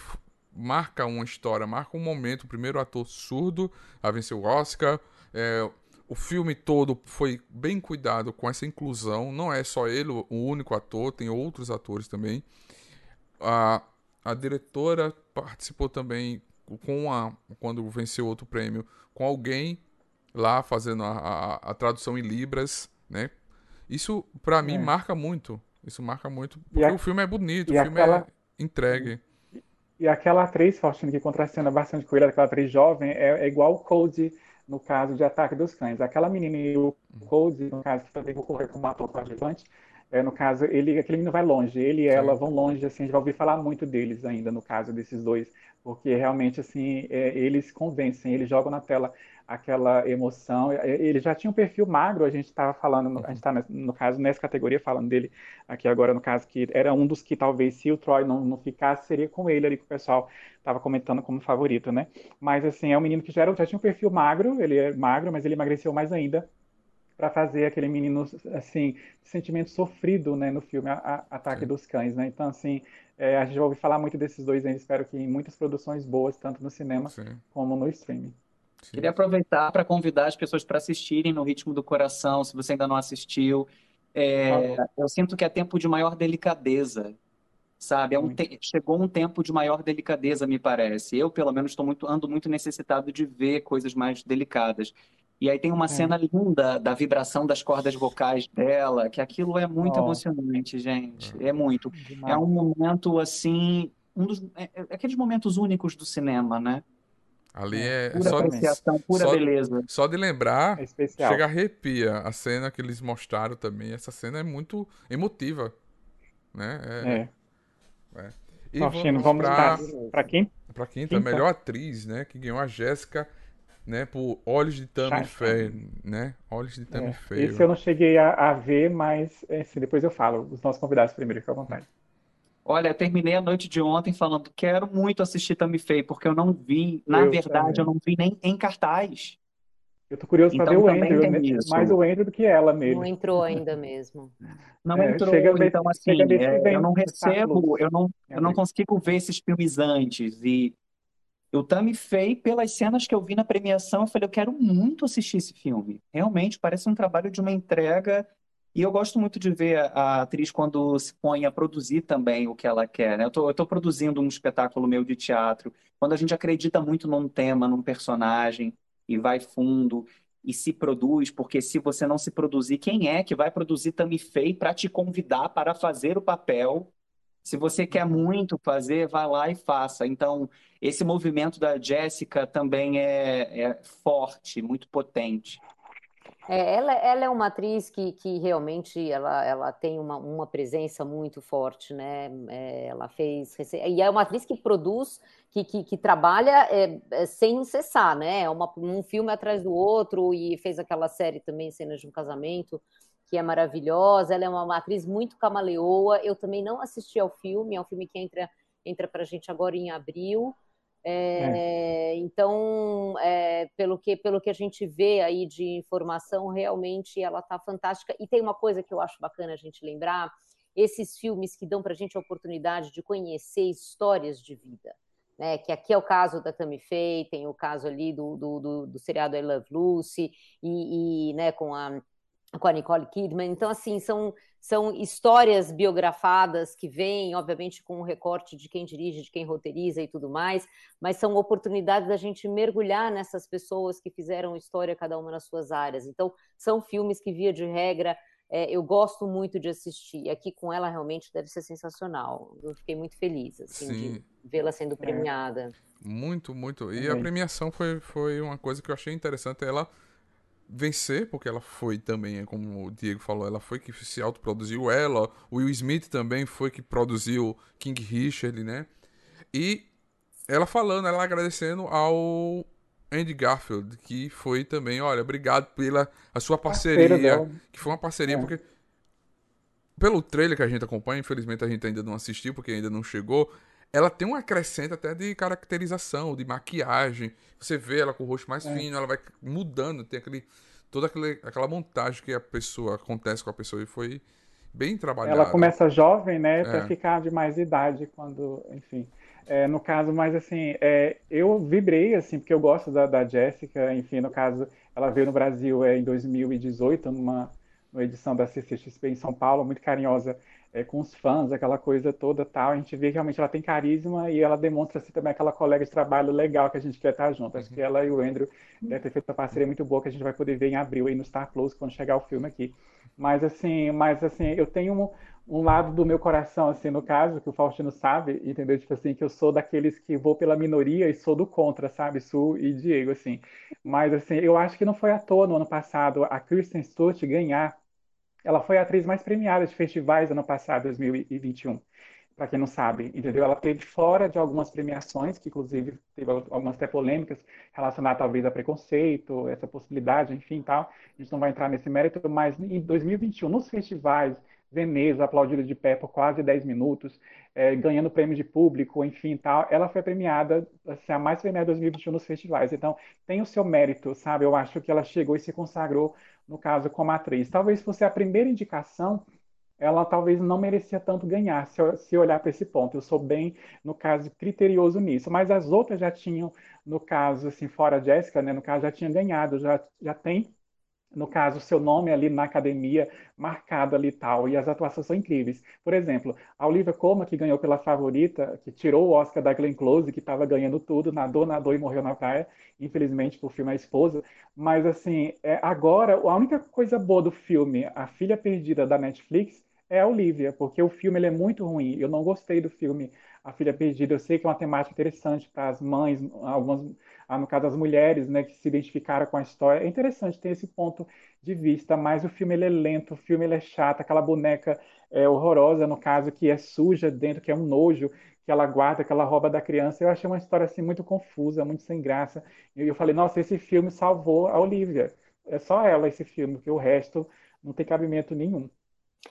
marca uma história, marca um momento. O primeiro ator surdo a vencer o Oscar. É, o filme todo foi bem cuidado com essa inclusão. Não é só ele o único ator, tem outros atores também. A, a diretora participou também com a quando venceu outro prêmio com alguém lá fazendo a, a, a tradução em libras, né? Isso mim É. marca muito. Isso marca muito porque a- o filme é bonito, e o filme aquela- é entregue. E aquela atriz, Faustino, que contracena bastante com ele, aquela atriz jovem, é, é igual o Cody no caso de Ataque dos Cães. Aquela menina e o Cody, no caso, que também concorrer como ator coadjuvante, é, no caso, ele, aquele menino vai longe, ele e ela vão longe, assim, a gente vai ouvir falar muito deles ainda, no caso desses dois, porque realmente, assim, é, eles convencem, eles jogam na tela aquela emoção. Ele já tinha um perfil magro, a gente estava falando, no- a gente está, no caso, nessa categoria, falando dele aqui agora, no caso, que era um dos que talvez, se o Troy não, não ficasse, seria com ele ali que o pessoal estava comentando como favorito, né? Mas, assim, é um menino que já, era, já tinha um perfil magro, ele é magro, mas ele emagreceu mais ainda. para fazer aquele menino, assim, sentimento sofrido, né, no filme a, a, Ataque Sim. dos Cães, né? Então, assim, é, a gente vai ouvir falar muito desses dois ainda, espero que em muitas produções boas, tanto no cinema Sim. como no streaming. Sim. Queria aproveitar para convidar as pessoas para assistirem no Ritmo do Coração, se você ainda não assistiu. É, eu sinto que é tempo de maior delicadeza, sabe? É um te... Chegou um tempo de maior delicadeza, me parece. Eu, pelo menos, estou muito, ando muito necessitado de ver coisas mais delicadas. E aí tem uma é. cena linda da vibração das cordas vocais dela, que aquilo é muito oh. emocionante, gente. É muito. Demais. É um momento assim, um dos, é, é, aqueles momentos únicos do cinema, né? Ali é, é pura só, apreciação, pura só, beleza. Só de lembrar, é chega a arrepia. A cena que eles mostraram também, essa cena é muito emotiva, né? É. é. E Faustino, vamos, vamos para quem? Para quinta, quinta, melhor atriz, né? Que ganhou a Jéssica né, por Olhos de Tammy Faye, né? Olhos de Tammy é, Faye. Esse eu não cheguei a, a ver, mas assim, depois eu falo. Os nossos convidados primeiro, fica à vontade. Olha, terminei a noite de ontem falando quero muito assistir Tammy Faye, porque eu não vi, na eu verdade, também. eu não vi nem em cartaz. Eu tô curioso então, para ver o Andrew, né? mais o Andrew do que ela mesmo. Não entrou ainda mesmo. (laughs) Não é, entrou, chega então assim, é, eu não recebo, eu não, eu não consigo ver esses filmes antes e eu Tammy Faye, pelas cenas que eu vi na premiação, eu falei, eu quero muito assistir esse filme. Realmente, parece um trabalho de uma entrega. E eu gosto muito de ver a atriz quando se põe a produzir também o que ela quer. Né? Eu estou produzindo um espetáculo meu de teatro. Quando a gente acredita muito num tema, num personagem, e vai fundo, e se produz, porque se você não se produzir, quem é que vai produzir Faye para te convidar para fazer o papel se você quer muito fazer, vá lá e faça. Então, esse movimento da Jéssica também é, é, forte, muito potente. É, ela, ela, é uma atriz que, que realmente ela, ela tem uma, uma presença muito forte, né? É, ela fez e é uma atriz que produz, que, que, que trabalha é, é, sem cessar, né? É uma, um filme atrás do outro e fez aquela série também, cenas de um casamento que é maravilhosa, ela é uma atriz muito camaleoa. Eu também não assisti ao filme, é um filme que entra, entra para gente agora em abril. É, é. Então, é, pelo, que, pelo que a gente vê aí de informação, realmente ela está fantástica. E tem uma coisa que eu acho bacana a gente lembrar: esses filmes que dão para a gente a oportunidade de conhecer histórias de vida. Né, que aqui é o caso da Tammy Faye, tem o caso ali do, do, do, do seriado I Love Lucy, e, e né, com a com a Nicole Kidman. Então, assim, são, são histórias biografadas que vêm, obviamente, com um recorte de quem dirige, de quem roteiriza e tudo mais, mas são oportunidades da gente mergulhar nessas pessoas que fizeram história, cada uma nas suas áreas. Então, são filmes que, via de regra, é, eu gosto muito de assistir. Aqui com ela realmente deve ser sensacional. Eu fiquei muito feliz assim, de vê-la sendo premiada. É. Muito, muito. E a premiação foi, foi uma coisa que eu achei interessante. Ela vencer, porque ela foi também, como o Diego falou, ela foi que se autoproduziu ela, o Will Smith também foi que produziu King Richard, né? E ela falando, ela agradecendo ao Andy Garfield, que foi também, olha, obrigado pela a sua parceria, que foi uma parceria, é. porque pelo trailer que a gente acompanha, infelizmente a gente ainda não assistiu, porque ainda não chegou, ela tem um acrescento até de caracterização, de maquiagem. Você vê ela com o rosto mais é. fino, ela vai mudando, tem aquele toda aquele, aquela montagem que a pessoa acontece com a pessoa e foi bem trabalhada. Ela começa jovem, né, para é. ficar de mais idade quando, enfim. É, no caso, mas assim, é, eu vibrei assim porque eu gosto da, da Jéssica. Enfim, no caso, ela veio no Brasil é, em 2018 numa, numa edição da CCXP em São Paulo, muito carinhosa é, com os fãs, aquela coisa toda tal. A gente vê que realmente ela tem carisma e ela demonstra assim, também aquela colega de trabalho legal que a gente quer estar junto. Acho que uhum. ela e o Andrew devem ter feito uma parceria muito boa que a gente vai poder ver em abril aí no Star Plus quando chegar o filme aqui. Mas assim, mas assim, eu tenho um, um lado do meu coração, assim, no caso, que o Faustino sabe, entendeu? Tipo assim, que eu sou daqueles que vou pela minoria e sou do contra, sabe? Su e Diego, assim. Mas, assim, eu acho que não foi à toa no ano passado a Kristen Stewart ganhar ela foi a atriz mais premiada de festivais ano passado, 2021. Para quem não sabe, entendeu? Ela teve fora de algumas premiações, que inclusive teve algumas até polêmicas relacionadas talvez a preconceito, essa possibilidade, enfim, tal. A gente não vai entrar nesse mérito, mas em 2021, nos festivais, Veneza, aplaudida de pé por quase 10 minutos, é, ganhando prêmio de público, enfim, tal. Ela foi premiada, assim, a mais premiada de 2021 nos festivais. Então, tem o seu mérito, sabe? Eu acho que ela chegou e se consagrou no caso, como atriz. Talvez fosse a primeira indicação, ela talvez não merecia tanto ganhar, se, se olhar para esse ponto. Eu sou bem, no caso, criterioso nisso. Mas as outras já tinham, no caso, assim, fora a Jéssica, né, no caso, já tinha ganhado, já, já tem no caso, seu nome ali na academia marcado ali tal, e as atuações são incríveis. Por exemplo, a Olivia Colman, que ganhou pela favorita, que tirou o Oscar da Glenn Close, que estava ganhando tudo, nadou, nadou e morreu na praia, infelizmente, por filme A Esposa. Mas, assim, é, agora, a única coisa boa do filme, A Filha Perdida da Netflix, é a Olivia, porque o filme ele é muito ruim. Eu não gostei do filme A Filha Perdida. Eu sei que é uma temática interessante para as mães, algumas ah, no caso das mulheres, né, que se identificaram com a história. É interessante ter esse ponto de vista, mas o filme ele é lento, o filme ele é chato, aquela boneca é horrorosa, no caso, que é suja dentro, que é um nojo, que ela guarda, que ela rouba da criança. Eu achei uma história assim muito confusa, muito sem graça. E eu falei, nossa, esse filme salvou a Olivia. É só ela esse filme, porque o resto não tem cabimento nenhum.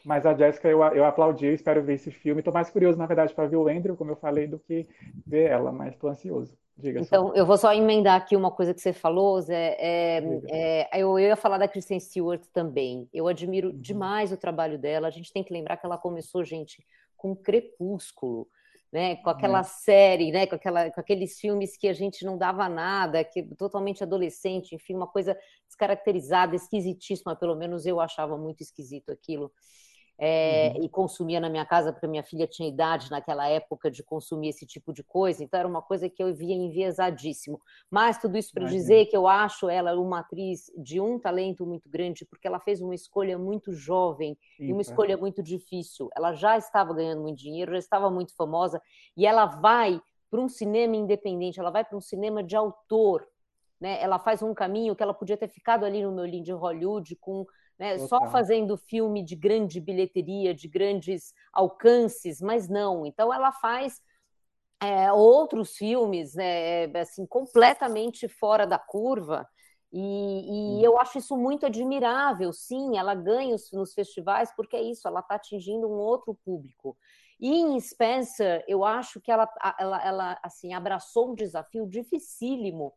Mas a Jessica, eu, eu aplaudi, eu espero ver esse filme. Estou mais curioso, na verdade, para ver o Andrew, como eu falei, do que ver ela, mas estou ansioso. Diga então, só. eu vou só emendar aqui uma coisa que você falou, Zé. É, é, eu, eu, ia falar da Kristen Stewart também. Eu admiro uhum. demais o trabalho dela. A gente tem que lembrar que ela começou, gente, com Crepúsculo. Né, com aquela uhum. série, né, com, aquela, com aqueles filmes que a gente não dava nada, que totalmente adolescente, enfim, uma coisa descaracterizada, esquisitíssima, pelo menos eu achava muito esquisito aquilo é, uhum. e consumia na minha casa, porque minha filha tinha idade naquela época de consumir esse tipo de coisa, então era uma coisa que eu via enviesadíssimo. Mas tudo isso para dizer que eu acho ela uma atriz de um talento muito grande, porque ela fez uma escolha muito jovem e uma escolha muito difícil. Ela já estava ganhando muito dinheiro, já estava muito famosa, e ela vai para um cinema independente, ela vai para um cinema de autor. Né? Ela faz um caminho que ela podia ter ficado ali no meu de Hollywood com né? Só fazendo filme de grande bilheteria, de grandes alcances, mas não. Então ela faz é, outros filmes, né, assim, completamente fora da curva. E, e eu acho isso muito admirável. Sim, ela ganha os, nos festivais porque é isso, ela está atingindo um outro público. E em Spencer, eu acho que ela, ela, ela assim, abraçou um desafio dificílimo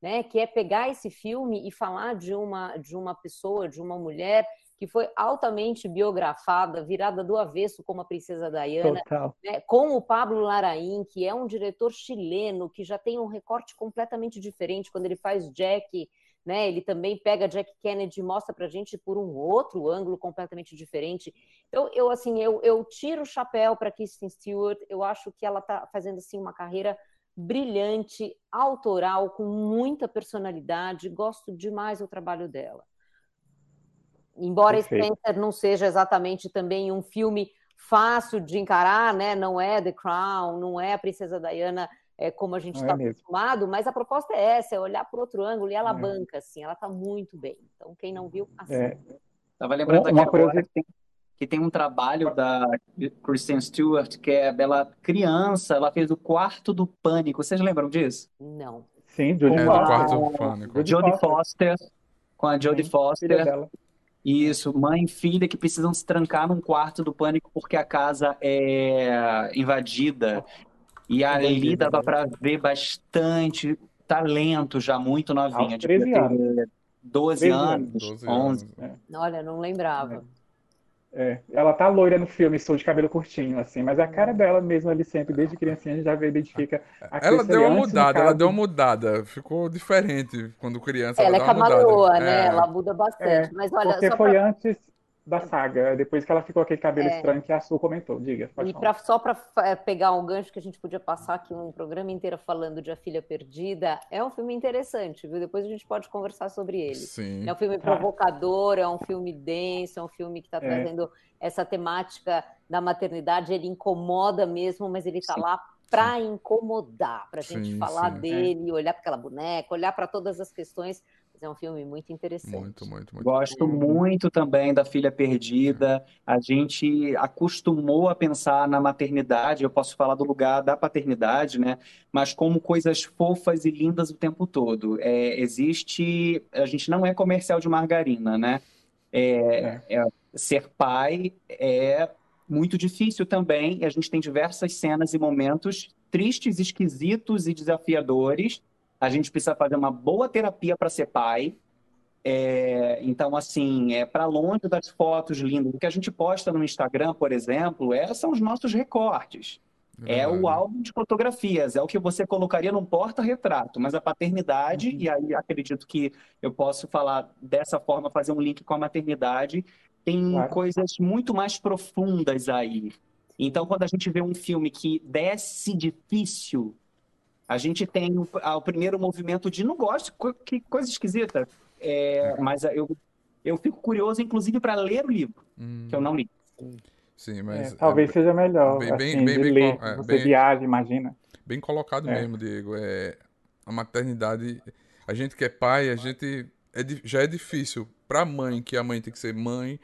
né, que é pegar esse filme e falar de uma de uma pessoa, de uma mulher que foi altamente biografada, virada do avesso como a princesa Diana, né, com o Pablo Larraín, que é um diretor chileno que já tem um recorte completamente diferente quando ele faz Jack, né, ele também pega Jack Kennedy e mostra para gente por um outro ângulo completamente diferente. Então, eu assim, eu, eu tiro o chapéu para Kristen Stewart. Eu acho que ela está fazendo assim uma carreira brilhante, autoral, com muita personalidade. Gosto demais do trabalho dela. Embora Perfeito. Spencer não seja exatamente também um filme fácil de encarar, né? Não é The Crown, não é a Princesa Diana é, como a gente está é acostumado, mas a proposta é essa, é olhar por outro ângulo e ela é. banca, assim, ela está muito bem. Então, quem não viu. É. Tava lembrando uma, aqui agora que tem, que tem um trabalho da Kristen Stewart, que é ela criança, ela fez o quarto do pânico. Vocês lembram disso? Não. Sim, Jodie é, Foster. do quarto do pânico. Jodie Foster, com a Jodie Sim, Foster. Isso, mãe e filha que precisam se trancar num quarto do pânico porque a casa é invadida. E ali dava para ver bastante talento já muito novinha. Aos 13 anos. 12 anos, 12 11. Anos. Olha, não lembrava. É. É, ela tá loira no filme, estou de cabelo curtinho, assim, mas é a cara dela mesmo ali sempre, desde criancinha, a gente já vê, identifica a Ela deu uma mudada, caso... ela deu uma mudada, ficou diferente quando criança. Ela, ela é camaleoa, né? É. Ela muda bastante, é, mas olha... Porque foi pra... antes, da saga, depois que ela ficou aquele cabelo é. estranho que a Su comentou. Diga, E pra, só para é, pegar um gancho que a gente podia passar aqui um programa inteiro falando de A Filha Perdida, é um filme interessante, viu? Depois a gente pode conversar sobre ele. Sim. É um filme provocador, é um filme denso, é um filme que está é. trazendo essa temática da maternidade, ele incomoda mesmo, mas ele está lá para incomodar, para a gente sim, falar sim. dele, olhar para aquela boneca, olhar para todas as questões é um filme muito interessante. Muito, muito, muito. Gosto muito também da Filha Perdida. A gente acostumou a pensar na maternidade, eu posso falar do lugar da paternidade, né? Mas como coisas fofas e lindas o tempo todo. É, existe. A gente não é comercial de margarina, né? É, é. É, ser pai é muito difícil também. A gente tem diversas cenas e momentos tristes, esquisitos e desafiadores a gente precisa fazer uma boa terapia para ser pai. É, então, assim, é para longe das fotos lindas. O que a gente posta no Instagram, por exemplo, é, são os nossos recortes. É, é o álbum de fotografias, é o que você colocaria num porta-retrato, mas a paternidade, uhum. e aí acredito que eu posso falar dessa forma, fazer um link com a maternidade, tem claro. coisas muito mais profundas aí. Então, quando a gente vê um filme que desce difícil, a gente tem o, o primeiro movimento de não gosto, que coisa esquisita. É, mas eu, eu fico curioso, inclusive, para ler o livro, hum. que eu não li. Sim, mas. É, talvez é, seja melhor. Bem, assim, bem, bem, ler, é, você bem, viaja, imagina. Bem colocado é. mesmo, Diego. É, a maternidade. A gente que é pai, a gente. É, já é difícil para a mãe, que a mãe tem que ser mãe,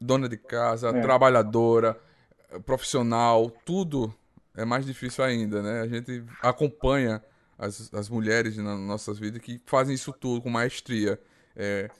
dona de casa, é. trabalhadora, profissional, tudo é mais difícil ainda, né? A gente acompanha as, as mulheres nas nossas vidas que fazem isso tudo com maestria. É,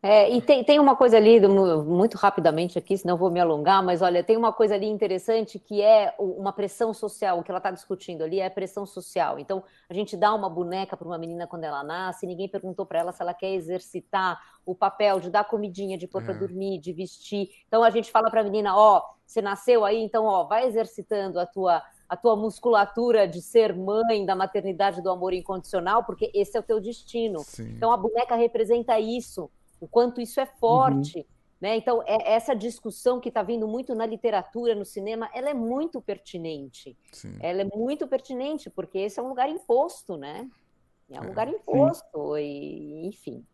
é, e tem, tem uma coisa ali, muito rapidamente aqui, senão vou me alongar, mas olha, tem uma coisa ali interessante que é uma pressão social, o que ela está discutindo ali é pressão social. Então, a gente dá uma boneca para uma menina quando ela nasce, ninguém perguntou para ela se ela quer exercitar o papel de dar comidinha, de pôr para é. dormir, de vestir. Então, a gente fala para a menina: ó, você nasceu aí, então, ó, vai exercitando a tua a tua musculatura de ser mãe da maternidade do amor incondicional, porque esse é o teu destino. Sim. Então a boneca representa isso, o quanto isso é forte. Uhum. Né? Então, é, essa discussão que está vindo muito na literatura, no cinema, ela é muito pertinente. Sim. Ela é muito pertinente, porque esse é um lugar imposto, né? É um é. lugar imposto, e, enfim.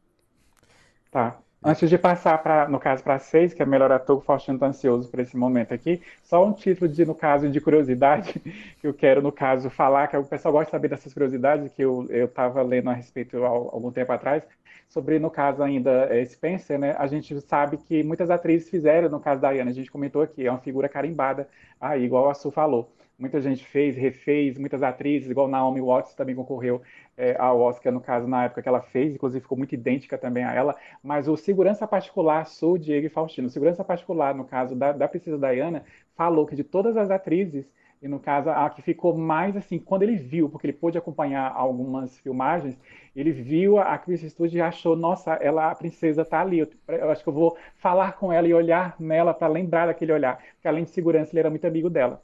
Tá. Antes de passar, no caso, para seis, que é melhor ator, o Faustino está ansioso por esse momento aqui, só um título de, no caso, de curiosidade, (laughs) que eu quero, no caso, falar, que o pessoal gosta de saber dessas curiosidades, que eu estava lendo a respeito há algum tempo atrás, sobre, no caso, ainda é, Spencer, né? A gente sabe que muitas atrizes fizeram, no caso da Diana, a gente comentou aqui, é uma figura carimbada, aí, igual a Su falou. Muita gente fez, refez, muitas atrizes, igual Naomi Watts também concorreu é, ao Oscar, no caso, na época que ela fez, inclusive ficou muito idêntica também a ela, mas o segurança particular, Su, Diego e Faustino, o segurança particular, no caso da, da Princesa Diana, falou que de todas as atrizes, e no caso, a que ficou mais assim, quando ele viu, porque ele pôde acompanhar algumas filmagens, ele viu a Chris Studd e achou, nossa, ela, a princesa tá ali. Eu, eu acho que eu vou falar com ela e olhar nela para lembrar daquele olhar. Porque além de segurança, ele era muito amigo dela.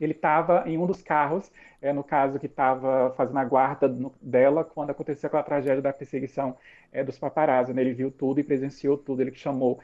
Ele estava em um dos carros, é, no caso que estava fazendo a guarda no, dela, quando aconteceu aquela tragédia da perseguição é, dos paparazzi. Né? Ele viu tudo e presenciou tudo. Ele chamou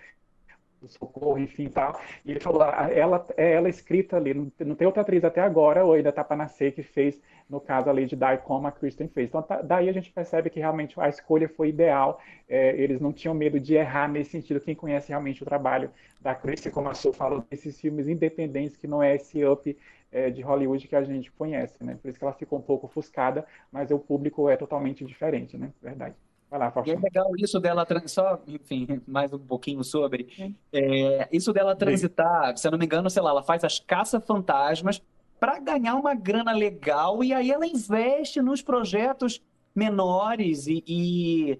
do socorro, enfim tal. E ele falou, ah, ela é ela escrita ali, não, não tem outra atriz até agora, ou ainda tá para nascer, que fez, no caso, a Lady Di, como a Kristen fez. Então, tá, daí a gente percebe que realmente a escolha foi ideal, é, eles não tinham medo de errar nesse sentido. Quem conhece realmente o trabalho da Kristen, como a Su falou, esses filmes independentes, que não é esse up é, de Hollywood que a gente conhece, né? Por isso que ela ficou um pouco ofuscada, mas o público é totalmente diferente, né? Verdade. Vai lá, E é legal isso dela, só, enfim, mais um pouquinho sobre. É, isso dela transitar, se eu não me engano, sei lá, ela faz as caça-fantasmas para ganhar uma grana legal e aí ela investe nos projetos menores e, e,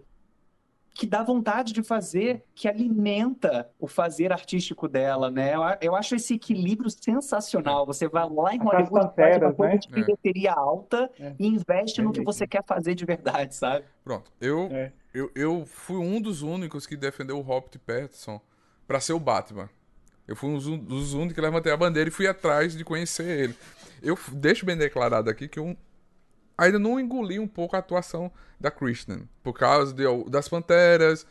que dá vontade de fazer, que alimenta o fazer artístico dela, né? Eu, eu acho esse equilíbrio sensacional. Você vai lá em Hollywood, faz uma coisa né? de bilheteria é. alta é. e investe é no que você quer fazer de verdade, sabe? Pronto. Eu, é. eu, eu fui um dos únicos que defendeu o Robert Pattinson para ser o Batman. Eu fui um dos únicos que levantei a bandeira e fui atrás de conhecer ele. Eu deixo bem declarado aqui que eu ainda não engoli um pouco a atuação da Kristen. Por causa de, das Panteras.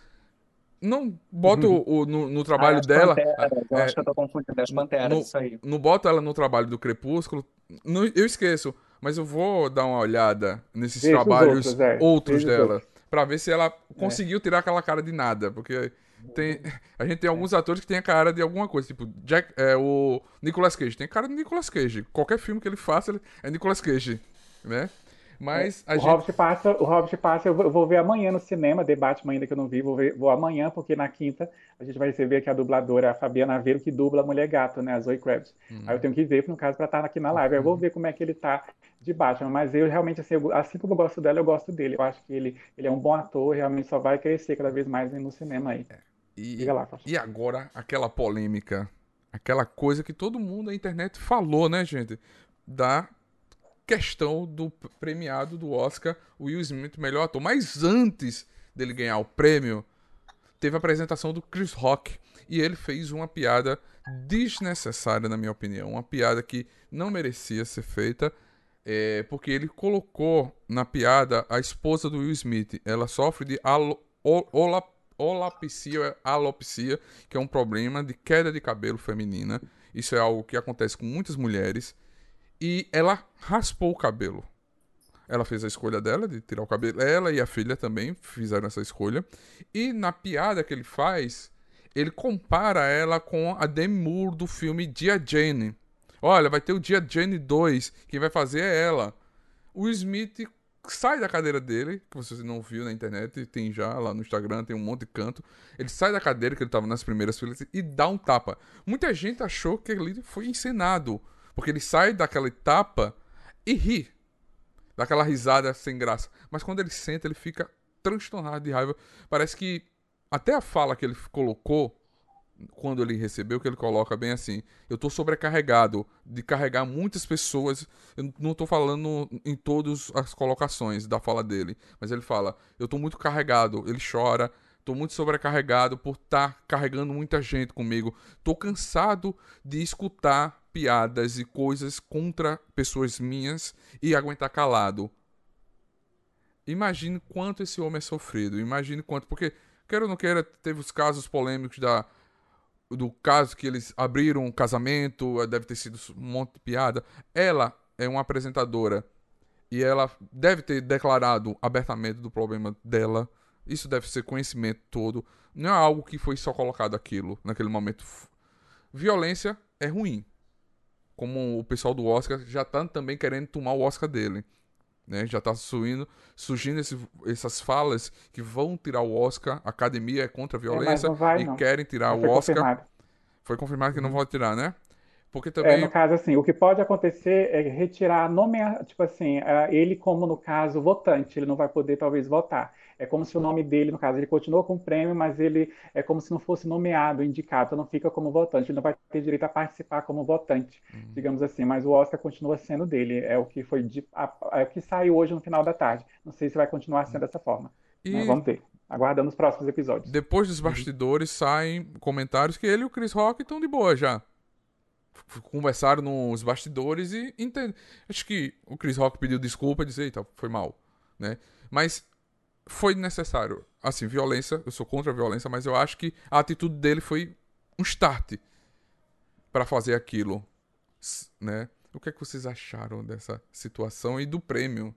Não boto uhum. o, no, no, trabalho ah, dela. Panteras, eu é, acho que eu tô confundindo as Panteras, no, isso aí. Não boto ela no trabalho do Crepúsculo. Eu esqueço. Mas eu vou dar uma olhada nesses Veja trabalhos outros, é. outros dela. Outros. Pra ver se ela é. conseguiu tirar aquela cara de nada. Porque tem, (laughs) a gente tem alguns atores que tem a cara de alguma coisa. Tipo, Jack, é, o Nicolas Cage. Tem cara de Nicolas Cage. Qualquer filme que ele faça, ele é Nicolas Cage. Né? Mas é, o, gente... Hobbit passa, o Hobbit passa, eu vou ver amanhã no cinema, debate ainda que eu não vi, vou, ver, vou amanhã, porque na quinta a gente vai receber aqui a dubladora, a Fabiana Aveiro, que dubla a Mulher Gato, né, a Zoe Kravitz. Uhum. Aí eu tenho que ver, no caso, para estar aqui na live. Uhum. Eu vou ver como é que ele tá de Batman, mas eu realmente, assim, eu, assim como eu gosto dela, eu gosto dele. Eu acho que ele, ele é um bom ator, realmente só vai crescer cada vez mais no cinema aí. É. E, lá, e agora, aquela polêmica, aquela coisa que todo mundo na internet falou, né, gente? Da questão do premiado do Oscar, Will Smith, melhor ator. Mas antes dele ganhar o prêmio, teve a apresentação do Chris Rock e ele fez uma piada desnecessária, na minha opinião. Uma piada que não merecia ser feita, é, porque ele colocou na piada a esposa do Will Smith. Ela sofre de alo, ola, olapsia, alopecia, que é um problema de queda de cabelo feminina. Isso é algo que acontece com muitas mulheres. E ela raspou o cabelo. Ela fez a escolha dela de tirar o cabelo. Ela e a filha também fizeram essa escolha. E na piada que ele faz, ele compara ela com a Demi Moore do filme Dia Jane. Olha, vai ter o Dia Jane 2. Quem vai fazer é ela. O Smith sai da cadeira dele, que você não viu na internet, tem já lá no Instagram, tem um monte de canto. Ele sai da cadeira, que ele tava nas primeiras filas, e dá um tapa. Muita gente achou que ele foi encenado, porque ele sai daquela etapa e ri. Daquela risada sem graça. Mas quando ele senta, ele fica transtornado de raiva. Parece que até a fala que ele colocou quando ele recebeu, que ele coloca bem assim: eu tô sobrecarregado de carregar muitas pessoas. Eu não tô falando em todas as colocações da fala dele, mas ele fala: eu tô muito carregado. Ele chora, tô muito sobrecarregado por estar tá carregando muita gente comigo. Tô cansado de escutar piadas e coisas contra pessoas minhas e aguentar calado. Imagine quanto esse homem é sofrido. Imagine quanto, porque queira ou não queira, teve os casos polêmicos da do caso que eles abriram um casamento, deve ter sido um monte de piada. Ela é uma apresentadora e ela deve ter declarado abertamente do problema dela. Isso deve ser conhecimento todo. Não é algo que foi só colocado aquilo naquele momento. Violência é ruim. Como o pessoal do Oscar já tá também querendo tomar o Oscar dele. Né? Já está surgindo, surgindo esse, essas falas que vão tirar o Oscar. A academia é contra a é, violência é, vai, e não. querem tirar o Oscar. Confirmado. Foi confirmado que não uhum. vão tirar, né? Porque também... É, no caso, assim, o que pode acontecer é retirar nome, tipo assim, ele como, no caso, votante, ele não vai poder, talvez, votar. É como se o nome dele, no caso, ele continua com o prêmio, mas ele é como se não fosse nomeado, indicado, então não fica como votante, ele não vai ter direito a participar como votante, uhum. digamos assim, mas o Oscar continua sendo dele, é o que foi de, a, é o que saiu hoje no final da tarde. Não sei se vai continuar sendo dessa forma. E... Mas vamos ver. Aguardando os próximos episódios. Depois dos bastidores saem comentários que ele e o Chris Rock estão de boa já conversaram nos bastidores e entende. Acho que o Chris Rock pediu desculpa e disse, eita, foi mal, né? Mas foi necessário. Assim, violência, eu sou contra a violência, mas eu acho que a atitude dele foi um start para fazer aquilo, né? O que é que vocês acharam dessa situação e do prêmio?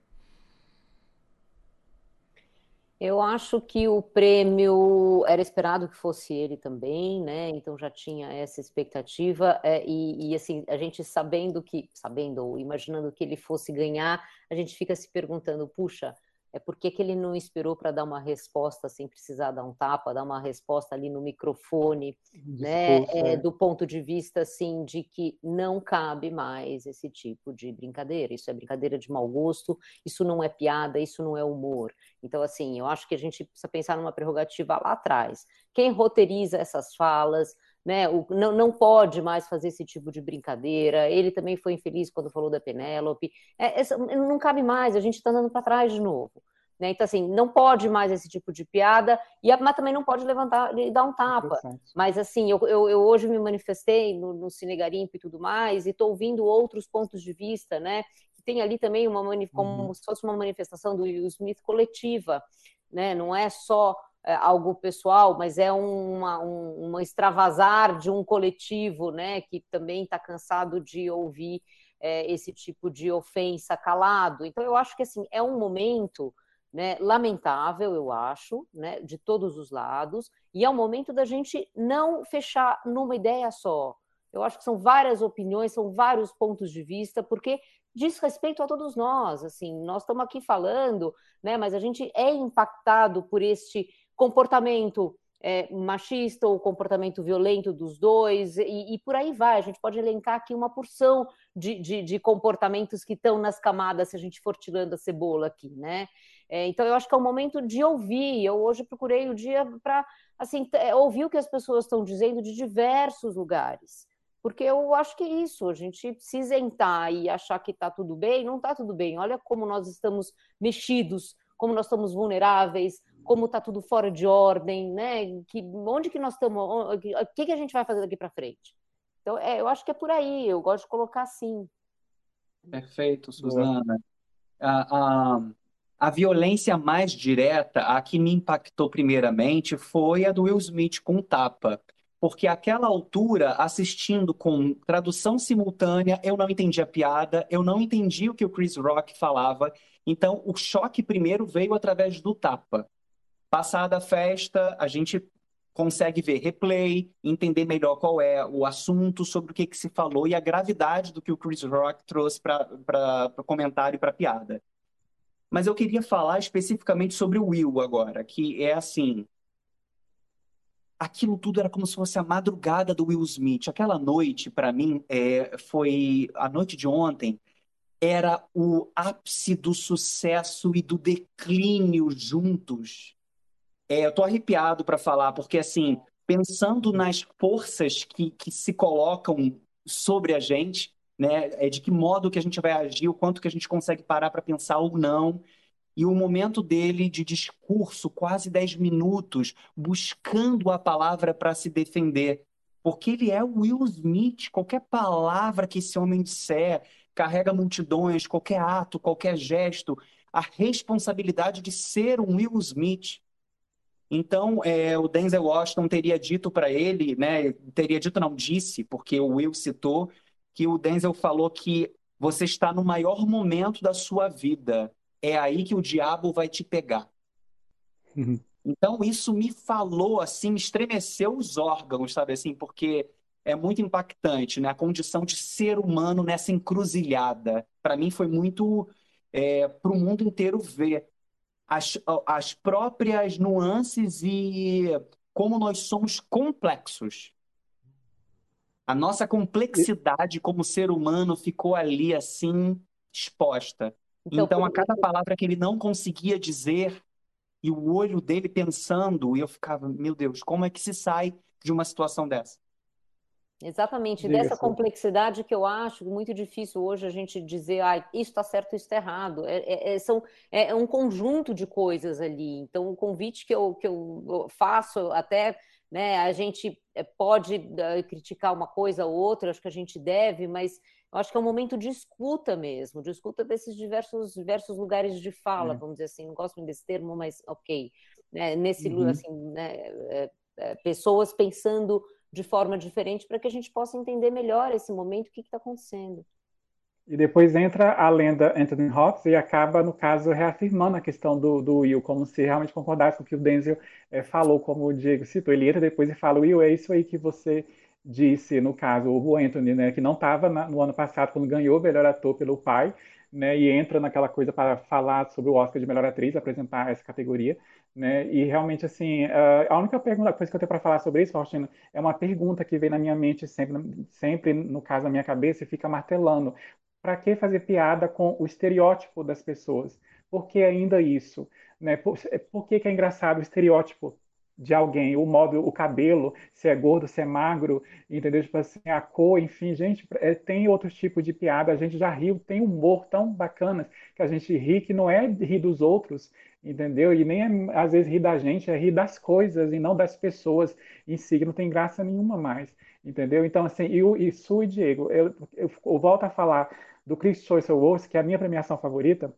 Eu acho que o prêmio era esperado que fosse ele também, né? Então já tinha essa expectativa é, e, e, assim a gente sabendo que, sabendo ou imaginando que ele fosse ganhar, a gente fica se perguntando, puxa, é por que, ele não esperou para dar uma resposta sem precisar dar um tapa, dar uma resposta ali no microfone, né? É, é. Do ponto de vista assim de que não cabe mais esse tipo de brincadeira. Isso é brincadeira de mau gosto, isso não é piada, isso não é humor. Então, assim, eu acho que a gente precisa pensar numa prerrogativa lá atrás. Quem roteiriza essas falas, né? O, não, não pode mais fazer esse tipo de brincadeira. Ele também foi infeliz quando falou da Penélope. É, essa, não cabe mais, a gente está andando para trás de novo. Né? Então, assim, não pode mais esse tipo de piada, e a, mas também não pode levantar e dar um tapa. Mas, assim, eu, eu, eu, hoje me manifestei no, no Cine Garimpo e tudo mais, e estou ouvindo outros pontos de vista, né? Que tem ali também uma como uhum. se fosse uma manifestação do Will Smith coletiva, né? Não é só algo pessoal, mas é uma, um, uma extravasar de um coletivo, né, que também está cansado de ouvir é, esse tipo de ofensa calado. Então, eu acho que assim é um momento né, lamentável, eu acho, né, de todos os lados, e é um momento da gente não fechar numa ideia só. Eu acho que são várias opiniões, são vários pontos de vista, porque diz respeito a todos nós. Assim, nós estamos aqui falando, né, mas a gente é impactado por este comportamento é, machista ou comportamento violento dos dois, e, e, por aí vai. A gente pode elencar aqui uma porção de, de, de comportamentos que estão nas camadas, se a gente for tirando a cebola aqui, né? É, então, eu acho que é o momento de ouvir. Eu hoje procurei o dia para assim, é, ouvir o que as pessoas estão dizendo de diversos lugares. Porque eu acho que é isso, a gente se isentar e achar que está tudo bem, não está tudo bem. Olha como nós estamos mexidos, como nós estamos vulneráveis, como está tudo fora de ordem, né? Que, onde que nós estamos, o que, que a gente vai fazer daqui para frente? Então, é, eu acho que é por aí, eu gosto de colocar assim. Perfeito, Suzana. A, a, a violência mais direta, a que me impactou primeiramente, foi a do Will Smith com o tapa. Porque àquela altura, assistindo com tradução simultânea, eu não entendi a piada, eu não entendi o que o Chris Rock falava. Então, o choque primeiro veio através do tapa. Passada a festa, a gente consegue ver replay, entender melhor qual é o assunto, sobre o que, que se falou e a gravidade do que o Chris Rock trouxe para o comentário e para a piada. Mas eu queria falar especificamente sobre o Will agora, que é assim. Aquilo tudo era como se fosse a madrugada do Will Smith. Aquela noite, para mim, é, foi a noite de ontem, era o ápice do sucesso e do declínio juntos é, eu tô arrepiado para falar, porque assim, pensando nas forças que, que se colocam sobre a gente, né, é de que modo que a gente vai agir, o quanto que a gente consegue parar para pensar ou não, e o momento dele de discurso, quase 10 minutos, buscando a palavra para se defender, porque ele é o Will Smith, qualquer palavra que esse homem disser carrega multidões, qualquer ato, qualquer gesto, a responsabilidade de ser um Will Smith então, é, o Denzel Washington teria dito para ele, né, teria dito, não, disse, porque o Will citou, que o Denzel falou que você está no maior momento da sua vida, é aí que o diabo vai te pegar. Uhum. Então, isso me falou, assim, me estremeceu os órgãos, sabe assim, porque é muito impactante, né? A condição de ser humano nessa encruzilhada. Para mim, foi muito é, para o mundo inteiro ver as, as próprias nuances e como nós somos complexos. A nossa complexidade como ser humano ficou ali assim exposta. Então, então a cada palavra que ele não conseguia dizer e o olho dele pensando, e eu ficava, meu Deus, como é que se sai de uma situação dessa? Exatamente, Diga dessa complexidade que eu acho muito difícil hoje a gente dizer, ah, isso está certo, isso está errado. É, é, é são, é, é um conjunto de coisas ali. Então, o convite que eu, que eu faço, até né, a gente é, pode uh, criticar uma coisa ou outra, acho que a gente deve, mas eu acho que é um momento de escuta mesmo, de escuta desses diversos, diversos lugares de fala, é. vamos dizer assim, não gosto muito desse termo, mas ok. Né, nesse, uhum. assim, né, é, pessoas pensando de forma diferente para que a gente possa entender melhor esse momento, o que está acontecendo. E depois entra a lenda Anthony Hopkins e acaba, no caso, reafirmando a questão do, do Will, como se realmente concordasse com o que o Denzel é, falou, como o Diego citou. Ele entra depois e fala, Will, é isso aí que você disse, no caso, o Anthony, né, que não estava no ano passado, quando ganhou o melhor ator pelo pai, né, e entra naquela coisa para falar sobre o Oscar de melhor atriz, apresentar essa categoria. Né? E realmente, assim, a única pergunta, coisa que eu tenho para falar sobre isso, Faustino, é uma pergunta que vem na minha mente sempre, sempre no caso na minha cabeça e fica martelando. Para que fazer piada com o estereótipo das pessoas? Por que ainda isso? Né? Por, por que, que é engraçado o estereótipo de alguém, o modo, o cabelo, se é gordo, se é magro, entendeu? Tipo assim, a cor, enfim, gente, é, tem outros tipos de piada, a gente já riu, tem humor tão bacanas que a gente ri que não é rir dos outros, entendeu? E nem é, às vezes rir da gente, é rir das coisas e não das pessoas em si, que não tem graça nenhuma mais, entendeu? Então, assim, e, e Su e Diego, eu, eu, eu volto a falar do Chris Choice Awards, que é a minha premiação favorita,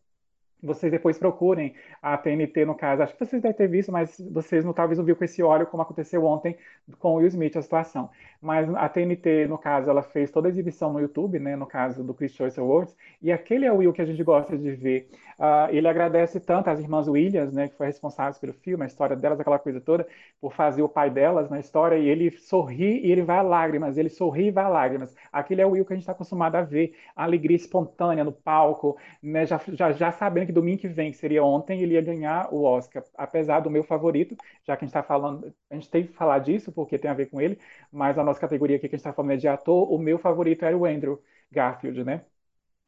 vocês depois procurem a TNT, no caso. Acho que vocês devem ter visto, mas vocês não, talvez não viram com esse óleo, como aconteceu ontem com o Will Smith, a situação. Mas a TNT, no caso, ela fez toda a exibição no YouTube, né, no caso do Chris Choice Awards, e aquele é o Will que a gente gosta de ver. Uh, ele agradece tanto às irmãs Williams, né, que foi responsáveis pelo filme, a história delas, aquela coisa toda, por fazer o pai delas na história, e ele sorri e ele vai a lágrimas, ele sorri e vai a lágrimas. Aquele é o Will que a gente está acostumado a ver, a alegria espontânea no palco, né, já, já, já sabendo que domingo que vem, que seria ontem, ele ia ganhar o Oscar, apesar do meu favorito, já que a gente está falando, a gente tem que falar disso, porque tem a ver com ele, mas a nossa categoria aqui que a gente está falando é de ator, o meu favorito era o Andrew Garfield, né?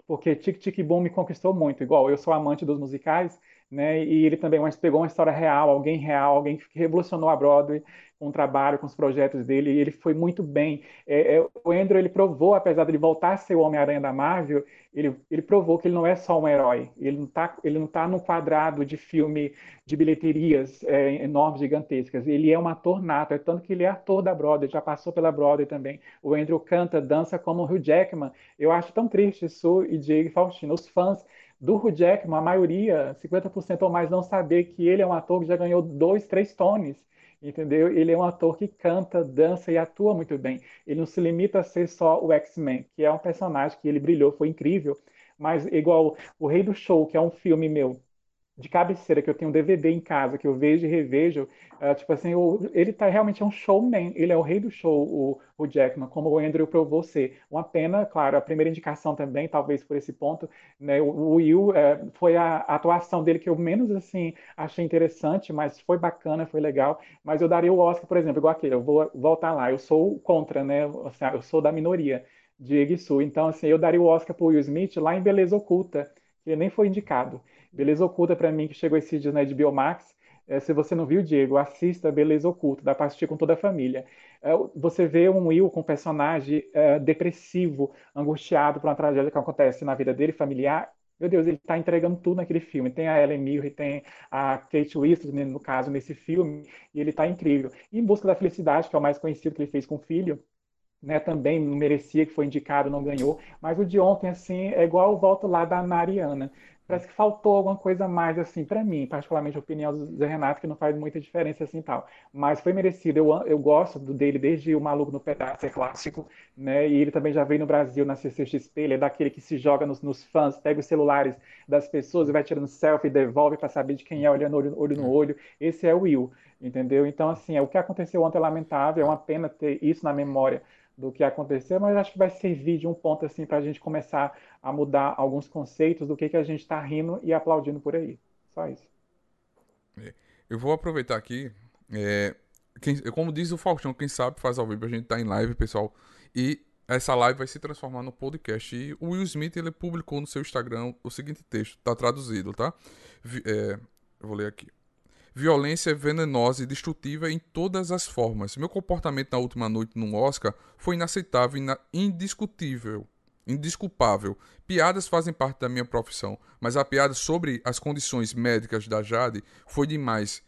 Porque Tic Tic Boom me conquistou muito. Igual, eu sou amante dos musicais, né? E ele também pegou uma história real, alguém real, alguém que revolucionou a Broadway com o trabalho, com os projetos dele, e ele foi muito bem. É, é, o Andrew, ele provou, apesar de ele voltar a ser o Homem-Aranha da Marvel, ele, ele provou que ele não é só um herói, ele não está tá no quadrado de filme de bilheterias é, enormes, gigantescas, ele é um ator nato, é tanto que ele é ator da Broadway, já passou pela Broadway também. O Andrew canta, dança como o Hugh Jackman, eu acho tão triste isso, e Diego Faustino, os fãs do Hugh Jackman, a maioria, 50% ou mais, não saber que ele é um ator que já ganhou dois, três Tonys, entendeu? Ele é um ator que canta, dança e atua muito bem. Ele não se limita a ser só o X-Men, que é um personagem que ele brilhou, foi incrível, mas igual o Rei do Show, que é um filme meu de cabeceira, que eu tenho um DVD em casa, que eu vejo e revejo, uh, tipo assim, ele tá realmente é um showman, ele é o rei do show, o, o Jackman, como o Andrew provou ser. Uma pena, claro, a primeira indicação também, talvez por esse ponto, né, o, o Will é, foi a, a, atuação dele que eu menos, assim, achei interessante, mas foi bacana, foi legal, mas eu daria o Oscar, por exemplo, igual aquele, eu vou voltar lá, eu sou contra, né, assim, eu sou da minoria de Egisu, então, assim, eu daria o Oscar pro Will Smith lá em Beleza Oculta, que nem foi indicado. Beleza Oculta, para mim, que chegou esse dia na HBO Max. É, se você não viu, Diego, assista Beleza Oculta, dá para assistir com toda a família. É, você vê um Will com um personagem é, depressivo, angustiado por uma tragédia que acontece na vida dele, familiar. Meu Deus, ele está entregando tudo naquele filme. Tem a Ellen Mirren, tem a Kate Winslet, no caso, nesse filme, e ele está incrível. E em Busca da Felicidade, que é o mais conhecido que ele fez com o filho, né, também merecia que foi indicado, não ganhou. Mas o de ontem, assim, é igual o volto lá da Mariana. Parece que faltou alguma coisa mais, assim, para mim, particularmente a opinião do Zé Renato, que não faz muita diferença assim tal. Mas foi merecido. Eu, eu gosto do dele desde o Maluco no Pedaço, é clássico, né? E ele também já veio no Brasil na CCXP. Ele é daquele que se joga nos, nos fãs, pega os celulares das pessoas e vai tirando selfie, devolve para saber de quem é, olhando olho, olho no olho. Esse é o Will, entendeu? Então, assim, é, o que aconteceu ontem é lamentável, é uma pena ter isso na memória do que aconteceu, mas acho que vai servir de um ponto assim para a gente começar a mudar alguns conceitos do que, que a gente está rindo e aplaudindo por aí. Só isso. É, eu vou aproveitar aqui. É, quem, como diz o Faustão, quem sabe faz ao vivo, a gente está em live, pessoal. E essa live vai se transformar no podcast. E o Will Smith ele publicou no seu Instagram o seguinte texto, está traduzido, tá? É, eu vou ler aqui. Violência venenosa e destrutiva em todas as formas. Meu comportamento na última noite no Oscar foi inaceitável e indiscutível. Indisculpável. Piadas fazem parte da minha profissão, mas a piada sobre as condições médicas da Jade foi demais.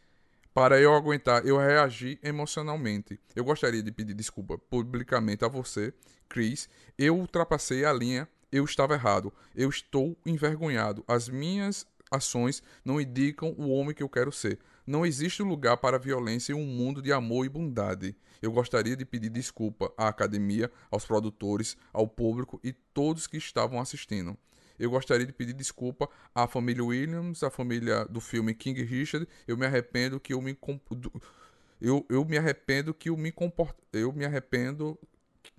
Para eu aguentar, eu reagi emocionalmente. Eu gostaria de pedir desculpa publicamente a você, Chris. Eu ultrapassei a linha, eu estava errado. Eu estou envergonhado. As minhas ações não indicam o homem que eu quero ser. Não existe lugar para violência em um mundo de amor e bondade. Eu gostaria de pedir desculpa à academia, aos produtores, ao público e todos que estavam assistindo. Eu gostaria de pedir desculpa à família Williams, à família do filme King Richard. Eu me arrependo que eu me eu, eu me arrependo que eu me comport... eu me arrependo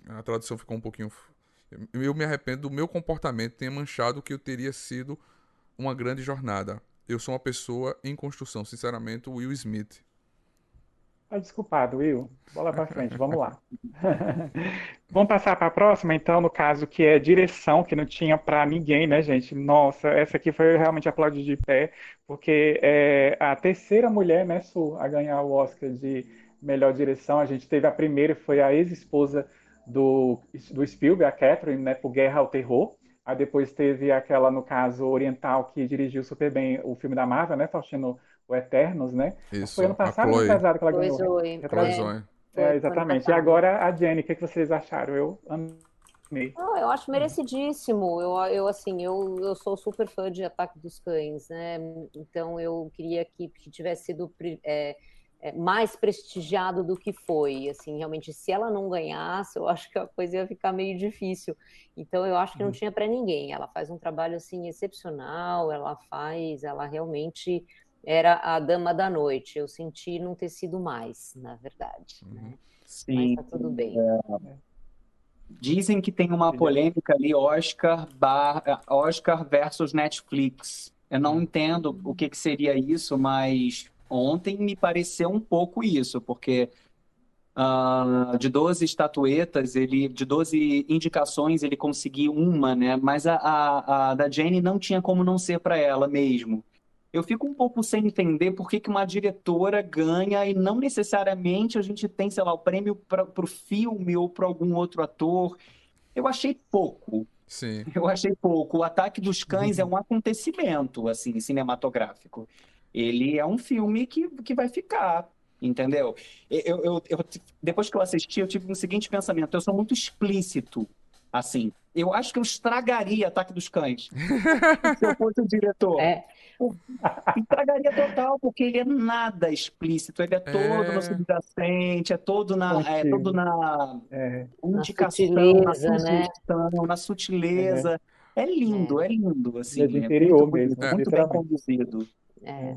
a tradução ficou um pouquinho eu me arrependo do meu comportamento ter manchado o que eu teria sido uma grande jornada. Eu sou uma pessoa em construção, sinceramente, Will Smith. Tá desculpado, Will. Bola para frente, vamos lá. (laughs) vamos passar para a próxima, então, no caso que é direção, que não tinha para ninguém, né, gente? Nossa, essa aqui foi realmente aplaudir de pé, porque é a terceira mulher, né, Su, a ganhar o Oscar de melhor direção. A gente teve a primeira, foi a ex-esposa do, do Spielberg, a Catherine, né, por Guerra ao Terror. Aí depois teve aquela, no caso, oriental, que dirigiu super bem o filme da Marvel, né? Faustino o Eternos, né? Isso, Foi ano passado ou ano que ela ganhou? Zoe. É, é, exatamente. E agora a Jenny, o que, que vocês acharam? Eu amei. Não, eu acho merecidíssimo. Eu, eu assim, eu, eu sou super fã de Ataque dos Cães, né? Então eu queria que, que tivesse sido é, é, mais prestigiado do que foi. Assim, realmente, se ela não ganhasse, eu acho que a coisa ia ficar meio difícil. Então, eu acho que não uhum. tinha para ninguém. Ela faz um trabalho assim excepcional. Ela faz, ela realmente era a dama da noite. Eu senti não ter sido mais, na verdade. Né? Uhum. Sim. Mas tá tudo bem. É... Dizem que tem uma polêmica ali, Oscar, bar... Oscar versus Netflix. Eu não entendo o que, que seria isso, mas Ontem me pareceu um pouco isso, porque uh, de 12 estatuetas, ele, de 12 indicações, ele conseguiu uma, né? Mas a, a, a da Jane não tinha como não ser para ela mesmo. eu fico um pouco sem entender por que que uma diretora ganha e não necessariamente a gente tem, sei lá, o prêmio para o filme ou para algum outro ator. Eu achei pouco. Sim. Eu achei pouco. O Ataque dos Cães é um acontecimento, assim, cinematográfico. Ele é um filme que, que vai ficar, entendeu? Eu, eu, eu- depois que eu assisti, eu tive o seguinte pensamento: eu sou muito explícito, assim. Eu acho que eu estragaria Ataque dos Cães (laughs) se eu fosse o diretor. É, Estragaria total, porque ele é nada explícito, ele é todo É. no subjacente, é todo na, é todo na É, indicação, na sutileza, né? sugestão, na sutileza. É lindo, é lindo, assim, é de é interior muito mesmo, muito bem literalmente. conduzido. É.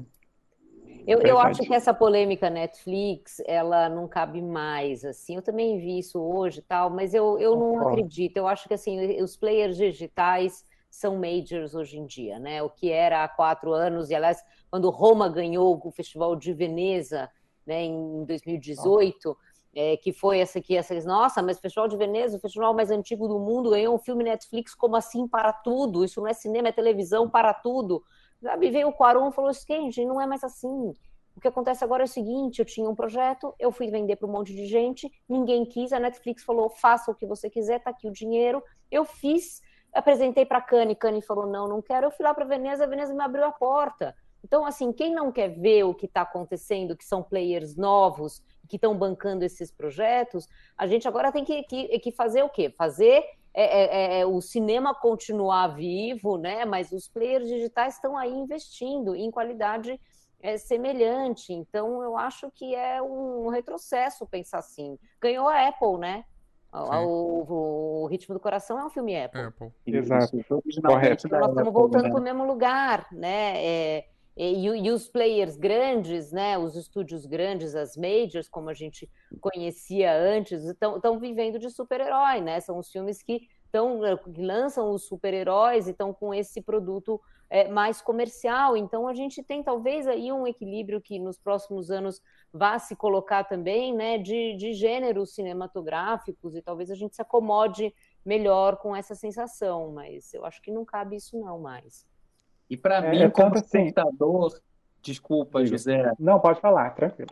Eu, eu Verdade. acho que essa polêmica Netflix, ela não cabe mais, assim. Eu também vi isso hoje e tal, mas eu, eu não Concordo. acredito. Eu acho que, assim, os players digitais são majors hoje em dia, né? O que era há quatro anos, e aliás, quando Roma ganhou o Festival de Veneza, né, em 2018, é, que foi essa aqui, essa, nossa, mas o Festival de Veneza, o festival mais antigo do mundo, ganhou um filme Netflix, como assim para tudo? Isso não é cinema, é televisão para tudo. Sabe, veio o Quaron e falou assim, gente, não é mais assim. O que acontece agora é o seguinte, eu tinha um projeto, eu fui vender para um monte de gente, ninguém quis, a Netflix falou, faça o que você quiser, tá aqui o dinheiro. Eu fiz, apresentei para Cannes, Cannes falou, não, não quero. Eu fui lá para Veneza, a Veneza me abriu a porta. Então, assim, quem não quer ver o que está acontecendo, que são players novos, que estão bancando esses projetos, a gente agora tem que, que, que fazer o quê? Fazer é, é, é, o cinema continuar vivo, né? Mas os players digitais estão aí investindo em qualidade é, semelhante. Então, eu acho que é um retrocesso pensar assim. Ganhou a Apple, né? O, o, o Ritmo do Coração é um filme Apple. Apple. Exato. Originalmente Correto. Nós estamos voltando para o mesmo lugar, né? E, e os players grandes, né? Os estúdios grandes, as majors, como a gente conhecia antes, estão, vivendo de super-herói, né? São os filmes que, tão, que lançam os super-heróis e estão com esse produto é, mais comercial. Então a gente tem talvez aí um equilíbrio que nos próximos anos vá se colocar também, né? De, de gêneros cinematográficos e talvez a gente se acomode melhor com essa sensação, mas eu acho que não cabe isso não mais. E para É, mim, é como assim- espectador, desculpa, Diga. José, Não, pode falar, tranquilo.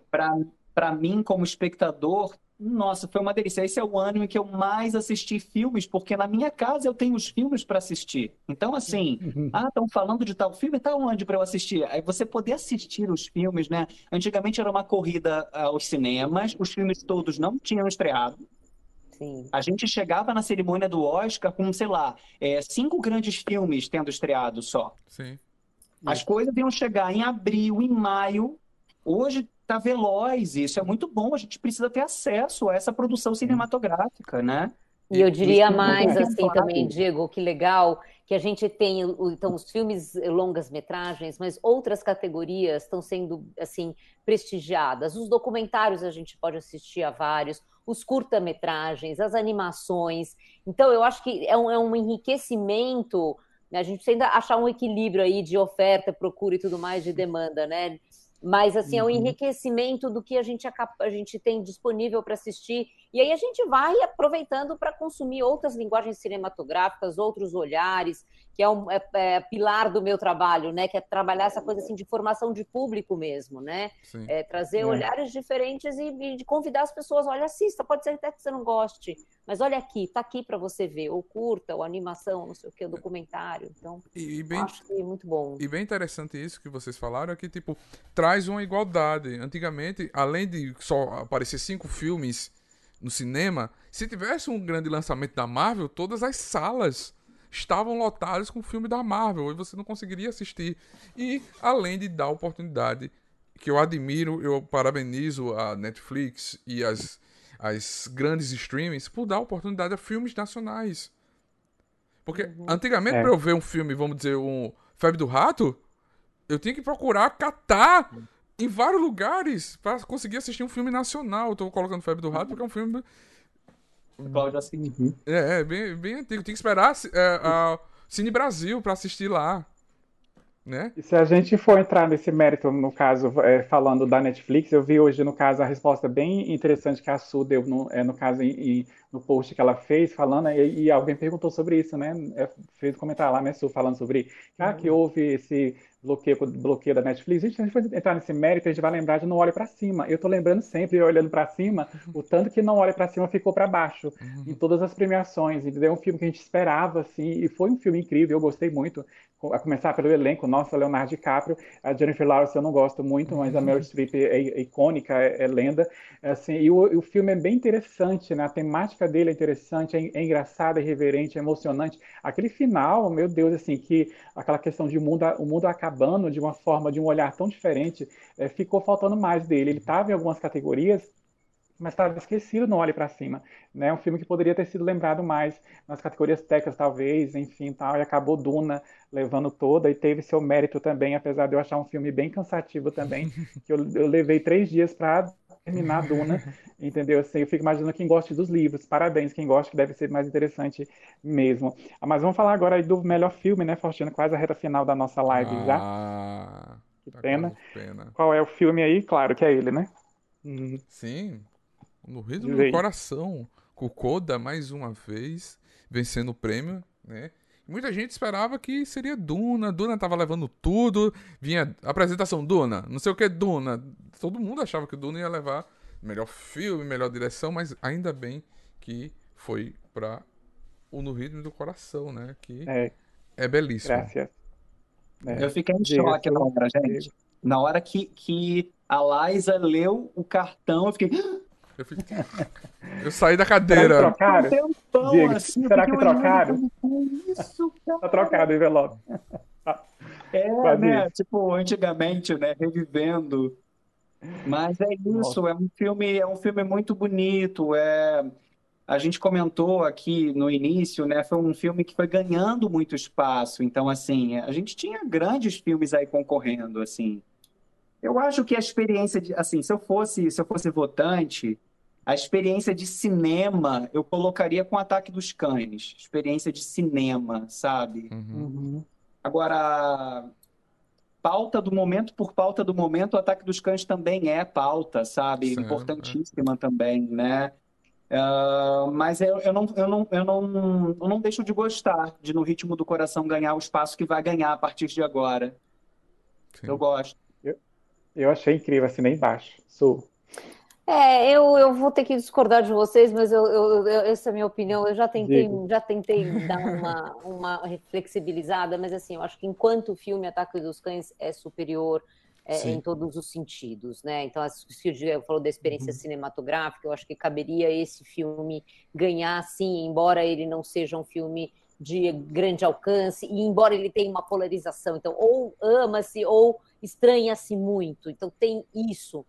para mim, como espectador, nossa, foi uma delícia. Esse é o ano em que eu mais assisti filmes, porque na minha casa eu tenho os filmes para assistir. Então, assim, ah, estão falando de tal filme, tá onde para eu assistir? Aí você poder assistir os filmes, né? Antigamente era uma corrida aos cinemas, os filmes todos não tinham estreado. Sim. A gente chegava na cerimônia do Oscar com, sei lá, é, cinco grandes filmes tendo estreado só. Sim. As coisas iam chegar em abril, em maio. Hoje tá veloz, isso é muito bom. A gente precisa ter acesso a essa produção cinematográfica, né? E eu diria Isso é mais muito assim claro. também, Diego, que legal que a gente tem então os filmes longas metragens, mas outras categorias estão sendo assim prestigiadas. Os documentários a gente pode assistir a vários, os curta-metragens, as animações. Então eu acho que é um, é um enriquecimento. né? A gente precisa ainda achar um equilíbrio aí de oferta, procura e tudo mais de demanda, né? Mas assim, é um Uhum. enriquecimento do que a gente, a gente tem disponível para assistir. E aí a gente vai aproveitando para consumir outras linguagens cinematográficas, outros olhares, que é um é, é pilar do meu trabalho, né? Que é trabalhar essa coisa assim de formação de público mesmo, né? É, trazer É. olhares diferentes e, e convidar as pessoas, olha, assista, pode ser até que você não goste, mas olha aqui, tá aqui para você ver, ou curta, ou animação, não sei o que, o documentário. Então, E, e bem, acho que é muito bom. e bem interessante isso que vocês falaram, é que, tipo, traz uma igualdade. Antigamente, além de só aparecer cinco filmes no cinema, se tivesse um grande lançamento da Marvel, todas as salas estavam lotadas com filme da Marvel e você não conseguiria assistir. E além de dar oportunidade, que eu admiro, eu parabenizo a Netflix e as, as grandes streamings por dar oportunidade a filmes nacionais. Porque antigamente, É. pra eu ver um filme, vamos dizer, um Febre do Rato, eu tinha que procurar catar em vários lugares pra conseguir assistir um filme nacional. Eu tô colocando Febre do Rato porque é um filme. Cláudio, assim, Uhum. É, é bem, bem antigo. Tem que esperar é, a Cine Brasil pra assistir lá. Né? E se a gente for entrar nesse mérito, no caso, é, falando da Netflix, eu vi hoje, no caso, a resposta bem interessante que a Su deu, no, é, no caso, em- em- no post que ela fez, falando, e, e alguém perguntou sobre isso, né? É, fez um comentário lá, né, Su, falando sobre ah, que houve esse bloqueio, bloqueio da Netflix. Gente, se a gente for entrar nesse mérito, a gente vai lembrar de Não Olhe para Cima. Eu tô lembrando sempre, olhando para cima, o tanto que Não Olhe para Cima ficou para baixo uhum. em todas as premiações. E é um filme que a gente esperava, assim, e foi um filme incrível, eu gostei muito. A começar pelo elenco, nossa, Leonardo DiCaprio, a Jennifer Lawrence eu não gosto muito, mas a Meryl Streep é, é icônica, é, é lenda. Assim, e o, o, filme é bem interessante, né? A temática dele é interessante, é, é engraçada, é irreverente, é emocionante. Aquele final, meu Deus, assim, que aquela questão de mundo, o mundo acabando de uma forma, de um olhar tão diferente, é, ficou faltando mais dele. Ele estava em algumas categorias, mas estava esquecido no Olhe para Cima. Né? Um filme que poderia ter sido lembrado mais nas categorias técnicas, talvez, enfim, tal, e acabou Duna levando toda, e teve seu mérito também, apesar de eu achar um filme bem cansativo também, (laughs) que eu, eu levei três dias para terminar Duna, (laughs) entendeu? Assim, eu fico imaginando quem gosta dos livros, parabéns, quem gosta, que deve ser mais interessante mesmo. Mas vamos falar agora aí do melhor filme, né, Faustino? Quase a reta final da nossa live ah, já. Que tá pena. pena. Qual é o filme aí? Claro que é ele, né? Sim, no ritmo do coração. Kokoda, mais uma vez, vencendo o prêmio, né? Muita gente esperava que seria Duna. Duna tava levando tudo. Vinha apresentação Duna, não sei o que Duna. Todo mundo achava que Duna ia levar melhor filme, melhor direção, mas ainda bem que foi para o No Ritmo do Coração, né? Que é, é belíssimo. Graças. É. Eu fiquei em choque na hora, gente. Na hora que, que a Liza leu o cartão, eu fiquei. Eu, fiquei... eu saí da cadeira. Será que trocaram? Tempão, Diego, assim, será que trocaram? Isso, cara. Tá trocado o envelope. É, Quase (laughs) né? Isso. Tipo, antigamente, né? Revivendo. Mas é isso, Nossa. é um filme, é um filme muito bonito. É, a gente comentou aqui no início, né? Foi um filme que foi ganhando muito espaço. Então, assim, a gente tinha grandes filmes aí concorrendo, assim. Eu acho que a experiência de, assim, se eu fosse, se eu fosse votante, a experiência de cinema eu colocaria com o Ataque dos Cães, experiência de cinema, sabe? Uhum. uhum. Agora, pauta do momento por pauta do momento, o Ataque dos Cães também é pauta, sabe? Certo, Importantíssima é. também, né? Uh, mas eu, eu, não, eu, não, eu, não, eu não deixo de gostar de No Ritmo do Coração ganhar o espaço que vai ganhar a partir de agora. Sim. Eu gosto. Eu achei incrível, assim, nem embaixo. Sou. É, eu, eu vou ter que discordar de vocês, mas eu, eu, eu, essa é a minha opinião. Eu já tentei, já tentei dar uma, uma flexibilizada, mas assim, eu acho que enquanto o filme Ataque dos Cães é superior é, em todos os sentidos, né? Então, se o Diego falou da experiência uhum. cinematográfica, eu acho que caberia esse filme ganhar, sim, embora ele não seja um filme de grande alcance, e embora ele tenha uma polarização, então, ou ama-se ou estranha-se muito. Então, tem isso.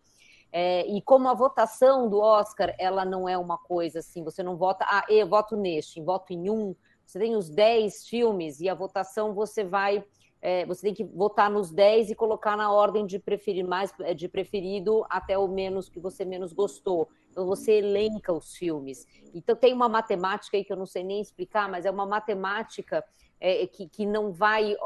É, e como a votação do Oscar, ela não é uma coisa assim, você não vota, ah, eu voto neste, voto em um, você tem os 10 filmes e a votação você vai, é, você tem que votar nos 10 e colocar na ordem de preferir mais, de preferido até o menos que você menos gostou. Então você elenca os filmes. Então tem uma matemática aí que eu não sei nem explicar, mas é uma matemática é, que, que não vai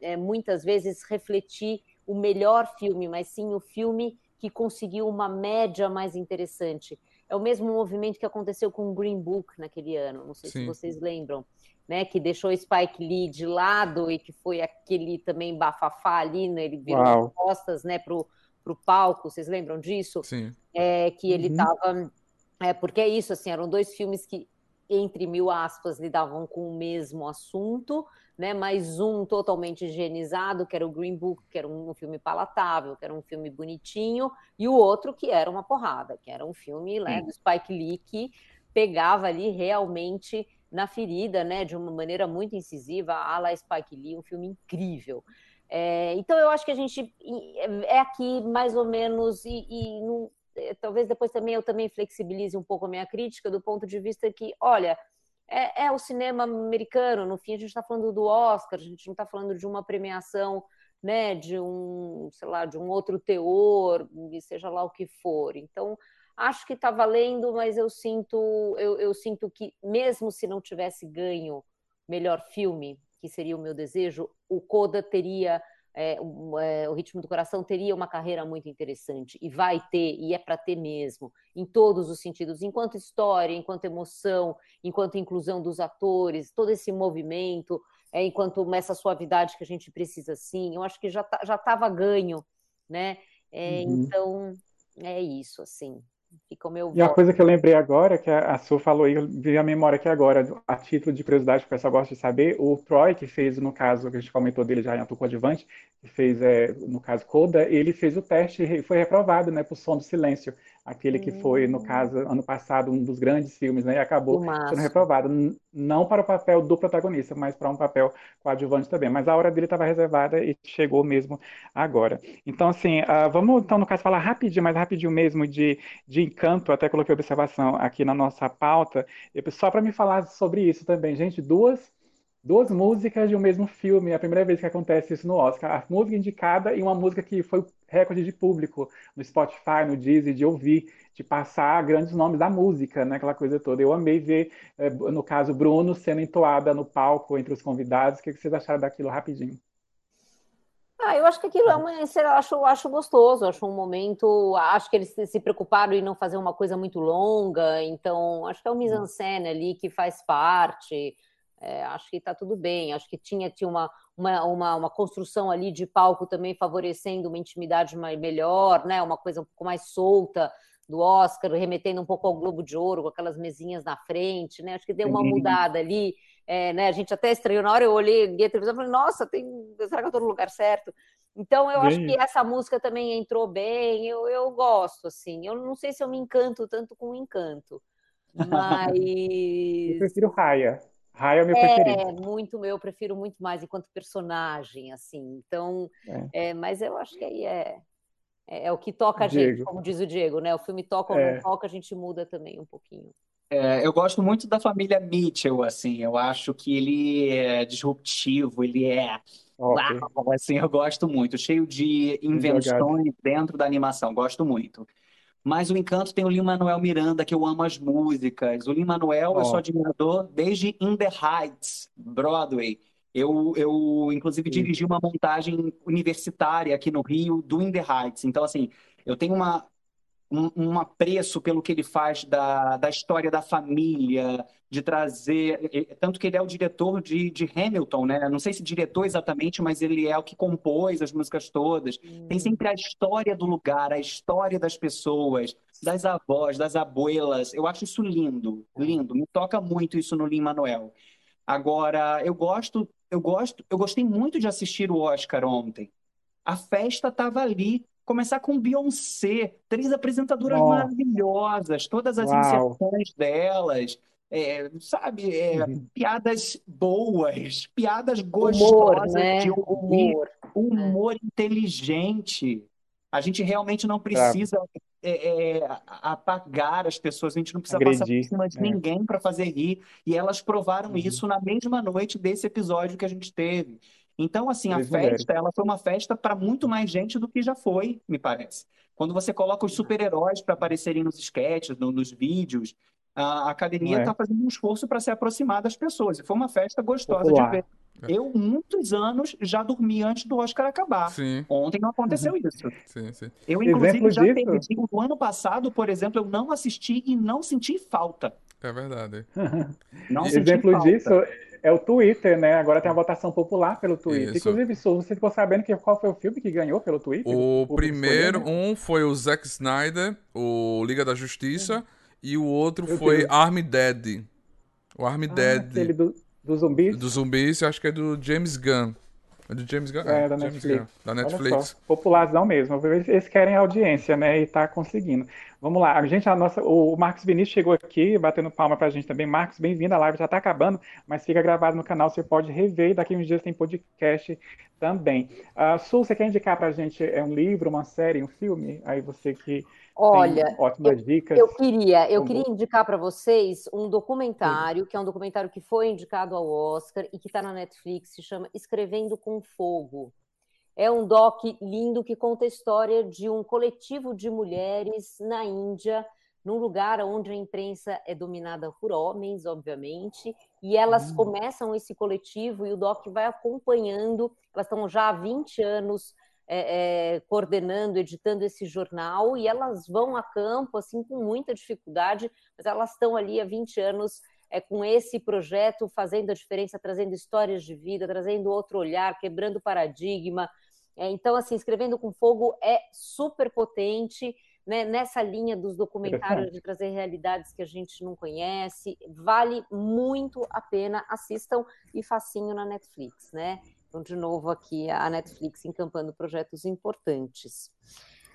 é, muitas vezes refletir o melhor filme, mas sim o filme que conseguiu uma média mais interessante. É o mesmo movimento que aconteceu com o Green Book naquele ano, não sei sim. se vocês lembram, né? Que deixou Spike Lee de lado e que foi aquele também bafafá ali, né? Ele virou Uau. costas, né, pro para o palco, vocês lembram disso? Sim. É, que ele estava. Uhum. É, porque é isso, assim, eram dois filmes que, entre mil aspas, lidavam com o mesmo assunto, né? Mas um totalmente higienizado, que era o Green Book, que era um, um filme palatável, que era um filme bonitinho, e o outro que era uma porrada, que era um filme né, do Spike Lee que pegava ali realmente na ferida, né? De uma maneira muito incisiva, a la Spike Lee, um filme incrível. É, então, eu acho que a gente é aqui mais ou menos, e, e não, é, talvez depois também eu também flexibilize um pouco a minha crítica do ponto de vista que, olha, é, é o cinema americano, no fim a gente está falando do Oscar, a gente não está falando de uma premiação, né, de um, sei lá, de um outro teor, seja lá o que for. Então, acho que está valendo, mas eu sinto, eu, eu sinto que mesmo se não tivesse ganho melhor filme, que seria o meu desejo, o Coda teria é, o, é, o, Ritmo do Coração teria uma carreira muito interessante, e vai ter, e é para ter mesmo, em todos os sentidos, enquanto história, enquanto emoção, enquanto inclusão dos atores, todo esse movimento, é, enquanto essa suavidade que a gente precisa sim, eu acho que já tá, já estava ganho, né? É, uhum. Então, é isso, assim. Fica o meu e a coisa que eu lembrei agora, que a, Su falou aí, eu vi a memória aqui agora, a título de curiosidade, que o pessoal gosta de saber, o Troy, que fez, no caso, que a gente comentou dele já em ator coadjuvante, que fez, é, no caso, Coda, ele fez o teste e foi reprovado, né, por Som do Silêncio aquele que foi, no hum. caso, ano passado, um dos grandes filmes, né? E acabou sendo reprovado. Não para o papel do protagonista, mas para um papel coadjuvante também. Mas a hora dele estava reservada e chegou mesmo agora. Então, assim, uh, vamos, então, no caso, falar rapidinho, mas rapidinho mesmo, de, de encanto. Até coloquei observação aqui na nossa pauta, só para me falar sobre isso também. Gente, duas duas músicas de um mesmo filme. É a primeira vez que acontece isso no Oscar. A música indicada e uma música que foi recorde de público no Spotify, no Deezer, de ouvir, de passar grandes nomes da música, né? Aquela coisa toda. Eu amei ver, eh, no caso, Bruno sendo entoada no palco entre os convidados. O que vocês acharam daquilo rapidinho? Ah, eu acho que aquilo é uma, eu acho, acho gostoso, acho um momento, acho que eles se preocuparam em não fazer uma coisa muito longa, então acho que é o mise-en-scène ali que faz parte, é, acho que está tudo bem. Acho que tinha, tinha uma, uma, uma, uma, construção ali de palco também favorecendo uma intimidade mais, melhor, né? uma coisa um pouco mais solta do Oscar, remetendo um pouco ao Globo de Ouro, com aquelas mesinhas na frente, né? Acho que deu uma mudada ali. É, né? A gente até estranhou, na hora eu olhei a televisão e falei, nossa, tem... será que eu estou no lugar certo? Então eu bem. acho que essa música também entrou bem, eu, eu gosto, assim. Eu não sei se eu me encanto tanto com o encanto, mas... (laughs) eu prefiro Raia. Raya é meu é, preferido. É, muito meu, eu prefiro muito mais enquanto personagem, assim. Então, é. é mas eu acho que aí é, é, é o que toca a Diego. gente, como diz o Diego, né? O filme toca ou não é. toca, a gente muda também um pouquinho. Eu gosto muito da família Mitchell, assim. Eu acho que ele é disruptivo, ele é okay. uau, assim, eu gosto muito, cheio de invenções dentro da animação, gosto muito. Mas o Encanto tem o Lin-Manuel Miranda, que eu amo as músicas. O Lin-Manuel, oh. eu sou admirador desde In the Heights, Broadway. Eu, eu inclusive, Sim. dirigi uma montagem universitária aqui no Rio do In the Heights. Então, assim, eu tenho uma, um, um apreço pelo que ele faz da, da história da família, de trazer. Tanto que ele é o diretor de, de Hamilton, né? Não sei se diretor exatamente, mas ele é o que compôs as músicas todas. Hum. Tem sempre a história do lugar, a história das pessoas, das avós, das abuelas. Eu acho isso lindo, lindo. Me toca muito isso no Lin Manuel. Agora, eu gosto, eu gosto, eu gostei muito de assistir o Oscar ontem. A festa estava ali começar com Beyoncé, três apresentadoras oh. maravilhosas, todas as Uau. inserções delas, é, sabe, é, uhum. piadas boas, piadas gostosas humor, né? de ouvir, humor, humor é. inteligente. A gente realmente não precisa é, é, apagar as pessoas, a gente não precisa Agredir, passar por cima de é. ninguém para fazer rir. E elas provaram uhum. isso na mesma noite desse episódio que a gente teve. Então, assim, a festa, ela foi uma festa para muito mais gente do que já foi, me parece. Quando você coloca os super-heróis para aparecerem nos sketches, no, nos vídeos, a academia está é. fazendo um esforço para se aproximar das pessoas. E foi uma festa gostosa Popular. de ver. Eu, muitos anos, já dormi antes do Oscar acabar. Sim. Ontem não aconteceu uhum. isso. Sim, sim. Eu, inclusive, exemplo já disso... perdi. O ano passado, por exemplo, eu não assisti e não senti falta. É verdade. (laughs) não senti Exemplo falta. disso é o Twitter, né? Agora tem a votação popular pelo Twitter. Isso. Inclusive, você ficou sabendo que, qual foi o filme que ganhou pelo Twitter? O, o primeiro, um foi o Zack Snyder, o Liga da Justiça, e o outro Meu foi Deus. Army Dead. O Army ah, Dead. Aquele do, do zumbis? Do zumbis, acho que é do James Gunn. É do James Gunn? É, é da James Netflix. Gunn, da Netflix. Popularzão mesmo. Eles querem audiência, né? E tá conseguindo. Vamos lá. A gente, a nossa, o Marcos Vinícius chegou aqui, batendo palma pra gente também. Marcos, bem-vindo. A live já tá acabando, mas fica gravado no canal. Você pode rever e daqui uns dias tem podcast também. Uh, Sul, você quer indicar pra gente é um livro, uma série, um filme? Aí você que Olha, ótimas eu, dicas. Eu queria, eu queria indicar para vocês um documentário, Sim. que é um documentário que foi indicado ao Oscar e que está na Netflix, se chama Escrevendo com Fogo. É um doc lindo que conta a história de um coletivo de mulheres na Índia, num lugar onde a imprensa é dominada por homens, obviamente, e elas uhum. começam esse coletivo e o DOC vai acompanhando, elas estão já há 20 anos é, é, coordenando, editando esse jornal, e elas vão a campo, assim, com muita dificuldade, mas elas estão ali há 20 anos é, com esse projeto, fazendo a diferença, trazendo histórias de vida, trazendo outro olhar, quebrando paradigma. É, então, assim, Escrevendo com Fogo é super potente, né, nessa linha dos documentários de trazer realidades que a gente não conhece. Vale muito a pena, assistam e facinho na Netflix, né? Então, de novo, aqui a Netflix encampando projetos importantes.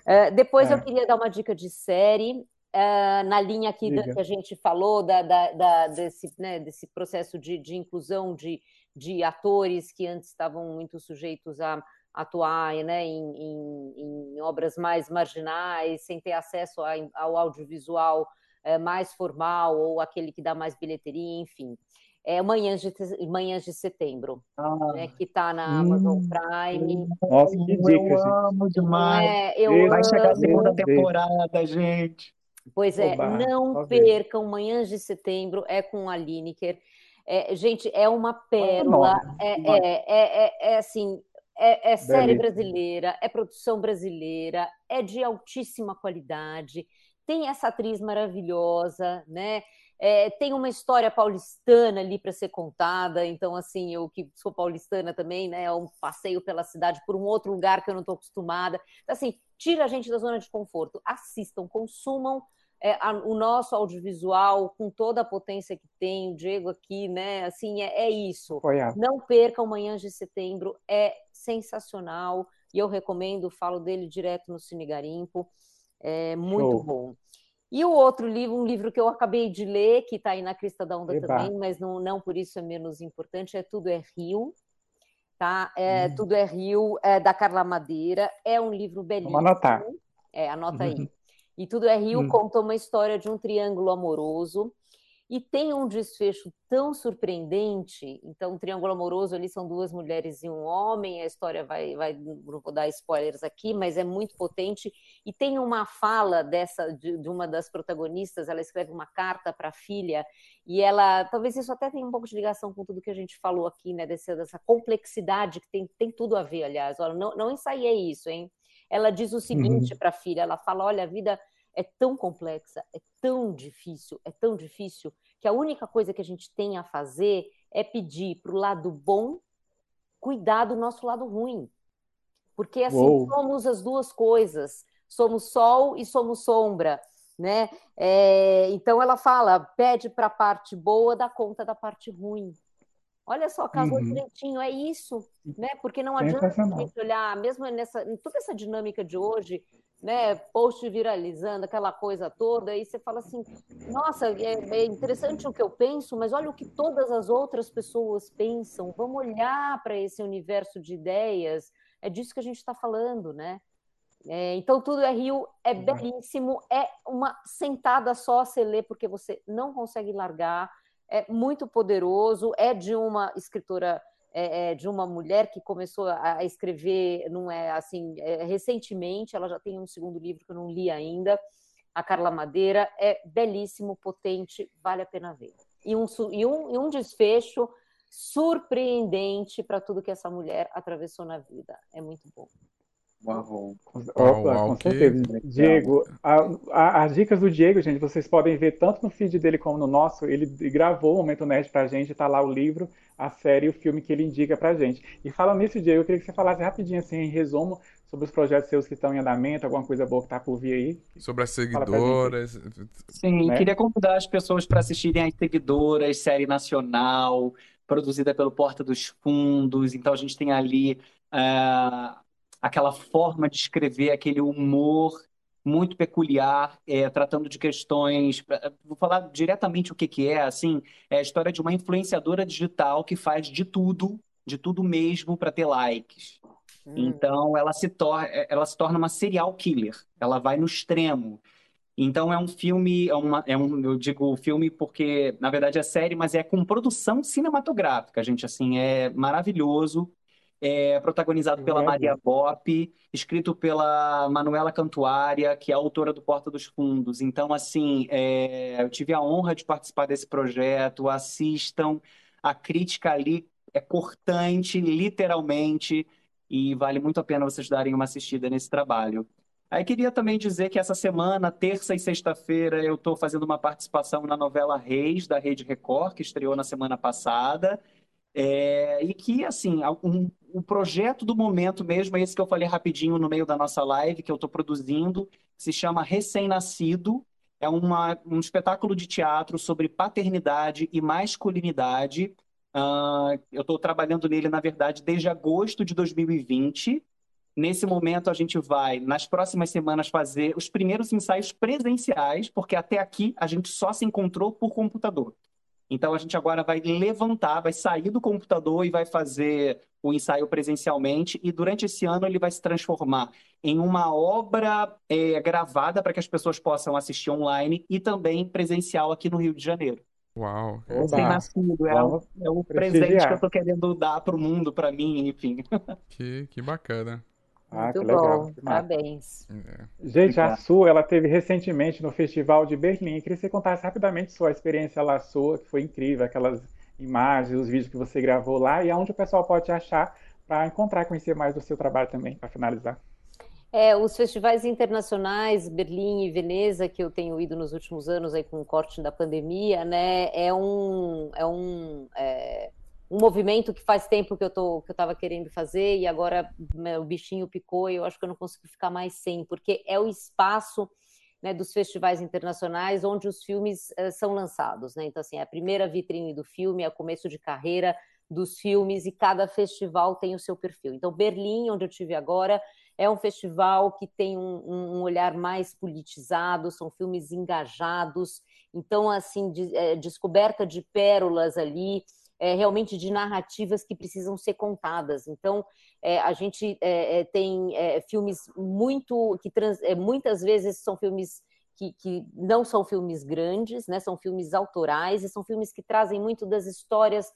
Uh, depois é. eu queria dar uma dica de série, uh, na linha aqui da, que a gente falou, da, da, da desse, né, desse processo de, de inclusão de, de atores que antes estavam muito sujeitos a atuar né, em, em, em obras mais marginais, sem ter acesso a, ao audiovisual uh, mais formal ou aquele que dá mais bilheteria, enfim é Manhãs de, Manhãs de Setembro, ah, né, que está na Amazon hum, Prime. Nossa, que dica, eu gente. amo demais. É, eu Vai amo. chegar a segunda temporada, gente. Pois é, Oba, não percam Manhãs de Setembro, é com a Lineker. É, gente, é uma pérola, é, é, é, é, assim, é, é série brasileira, é produção brasileira, é de altíssima qualidade, tem essa atriz maravilhosa, né? É, tem uma história paulistana ali para ser contada, então, assim, eu que sou paulistana também, né? É um passeio pela cidade por um outro lugar que eu não estou acostumada. Então, assim, tira a gente da zona de conforto. Assistam, consumam é, a, o nosso audiovisual com toda a potência que tem, o Diego aqui, né? Assim, é, é isso. Não percam Manhãs de Setembro, é sensacional e eu recomendo, falo dele direto no Cine Garimpo. É muito Show. bom. E o outro livro, um livro que eu acabei de ler, que está aí na crista da onda Eba. também, mas não, não por isso é menos importante, é Tudo é Rio. Tá? É, hum. Tudo é Rio, é, da Carla Madeira. É um livro belíssimo. Vamos anotar. É, anota aí. (laughs) E Tudo é Rio hum. conta uma história de um triângulo amoroso e tem um desfecho tão surpreendente. Então, o Triângulo Amoroso ali são duas mulheres e um homem. A história vai, vai não vou dar spoilers aqui, mas é muito potente. E tem uma fala dessa de, de uma das protagonistas. Ela escreve uma carta para a filha e ela, talvez isso até tenha um pouco de ligação com tudo que a gente falou aqui, né? Dessa, dessa complexidade que tem, tem tudo a ver, aliás. Olha, não, não ensaiei isso, hein? Ela diz o seguinte uhum. para a filha. Ela fala: olha, a vida é tão complexa, é tão difícil, é tão difícil, que a única coisa que a gente tem a fazer é pedir para o lado bom cuidar do nosso lado ruim. Porque assim Uou. somos as duas coisas, somos sol e somos sombra. Né? É, então ela fala, pede para a parte boa dar conta da parte ruim. Olha só, casou uhum. direitinho, é isso, né? Porque não adianta a gente olhar, mesmo nessa, em toda essa dinâmica de hoje, né, post viralizando, aquela coisa toda, e você fala assim, nossa, é, é, interessante o que eu penso, mas olha o que todas as outras pessoas pensam, vamos olhar para esse universo de ideias, é disso que a gente está falando, né? É, então, Tudo é Rio é belíssimo, é uma sentada só você lê, porque você não consegue largar, é muito poderoso, é de uma escritora é, é, de uma mulher que começou a escrever, não é assim, é, recentemente, ela já tem um segundo livro que eu não li ainda, a Carla Madeira, é belíssimo, potente, vale a pena ver. E um, e um, e um desfecho surpreendente para tudo que essa mulher atravessou na vida. É muito bom. Uau. Opa, com certeza. Diego, a, a, as dicas do Diego, gente, vocês podem ver tanto no feed dele como no nosso. Ele gravou o Momento Nerd pra gente, tá lá o livro, a série e o filme que ele indica pra gente. E falando nisso, Diego, eu queria que você falasse rapidinho, assim, em resumo, sobre os projetos seus que estão em andamento, alguma coisa boa que tá por vir aí. Sobre as seguidoras. Sim, né? queria convidar as pessoas para assistirem as seguidoras, série nacional, produzida pelo Porta dos Fundos. Então a gente tem ali. Uh aquela forma de escrever, aquele humor muito peculiar, é, tratando de questões. Vou falar diretamente o que, que é, assim, é a história de uma influenciadora digital que faz de tudo, de tudo mesmo para ter likes. Hum. Então ela se, torna, ela se torna uma serial killer, ela vai no extremo. Então é um filme, é, uma, é um, eu digo filme porque na verdade é série, mas é com produção cinematográfica, gente, assim, é maravilhoso. É protagonizado pela Maria Bop, escrito pela Manuela Cantuária, que é autora do Porta dos Fundos. Então, assim, é, eu tive a honra de participar desse projeto. Assistam, a crítica ali é cortante, literalmente, e vale muito a pena vocês darem uma assistida nesse trabalho. Aí queria também dizer que essa semana, terça e sexta-feira, eu estou fazendo uma participação na novela Reis, da Rede Record, que estreou na semana passada. É, e que, assim, um, o projeto do momento mesmo é esse que eu falei rapidinho no meio da nossa live, que eu estou produzindo, se chama Recém-Nascido. É uma, um espetáculo de teatro sobre paternidade e masculinidade. Uh, eu estou trabalhando nele, na verdade, desde agosto de 2020. Nesse momento, a gente vai, nas próximas semanas, fazer os primeiros ensaios presenciais, porque até aqui a gente só se encontrou por computador. Então a gente agora vai levantar, vai sair do computador e vai fazer o ensaio presencialmente. E durante esse ano ele vai se transformar em uma obra é, gravada para que as pessoas possam assistir online e também presencial aqui no Rio de Janeiro. Uau! Tem nascido, é, o, é o presente que eu estou querendo dar para o mundo, para mim, enfim. (laughs) Que, que bacana. Ah, Muito legal. bom, parabéns. É. Gente, a Su, ela teve recentemente no Festival de Berlim. Queria que você contasse rapidamente sua experiência lá sua, que foi incrível, aquelas imagens, os vídeos que você gravou lá e aonde o pessoal pode te achar para encontrar, conhecer mais do seu trabalho também, para finalizar. É, os festivais internacionais, Berlim e Veneza, que eu tenho ido nos últimos anos aí com o corte da pandemia, né, é um, é um é um movimento que faz tempo que eu tô que eu estava querendo fazer e agora né, o bichinho picou e eu acho que eu não consigo ficar mais sem, porque é o espaço né, dos festivais internacionais onde os filmes uh, são lançados, né? Então assim, é a primeira vitrine do filme, é o começo de carreira dos filmes e cada festival tem o seu perfil. Então Berlim, onde eu tive agora, é um festival que tem um, um olhar mais politizado, são filmes engajados, então assim, de, é, descoberta de pérolas ali é, realmente de narrativas que precisam ser contadas. Então, é, a gente é, é tem é, filmes muito que trans, é, muitas vezes são filmes que, que, não são filmes grandes, né? São filmes autorais e são filmes que trazem muito das histórias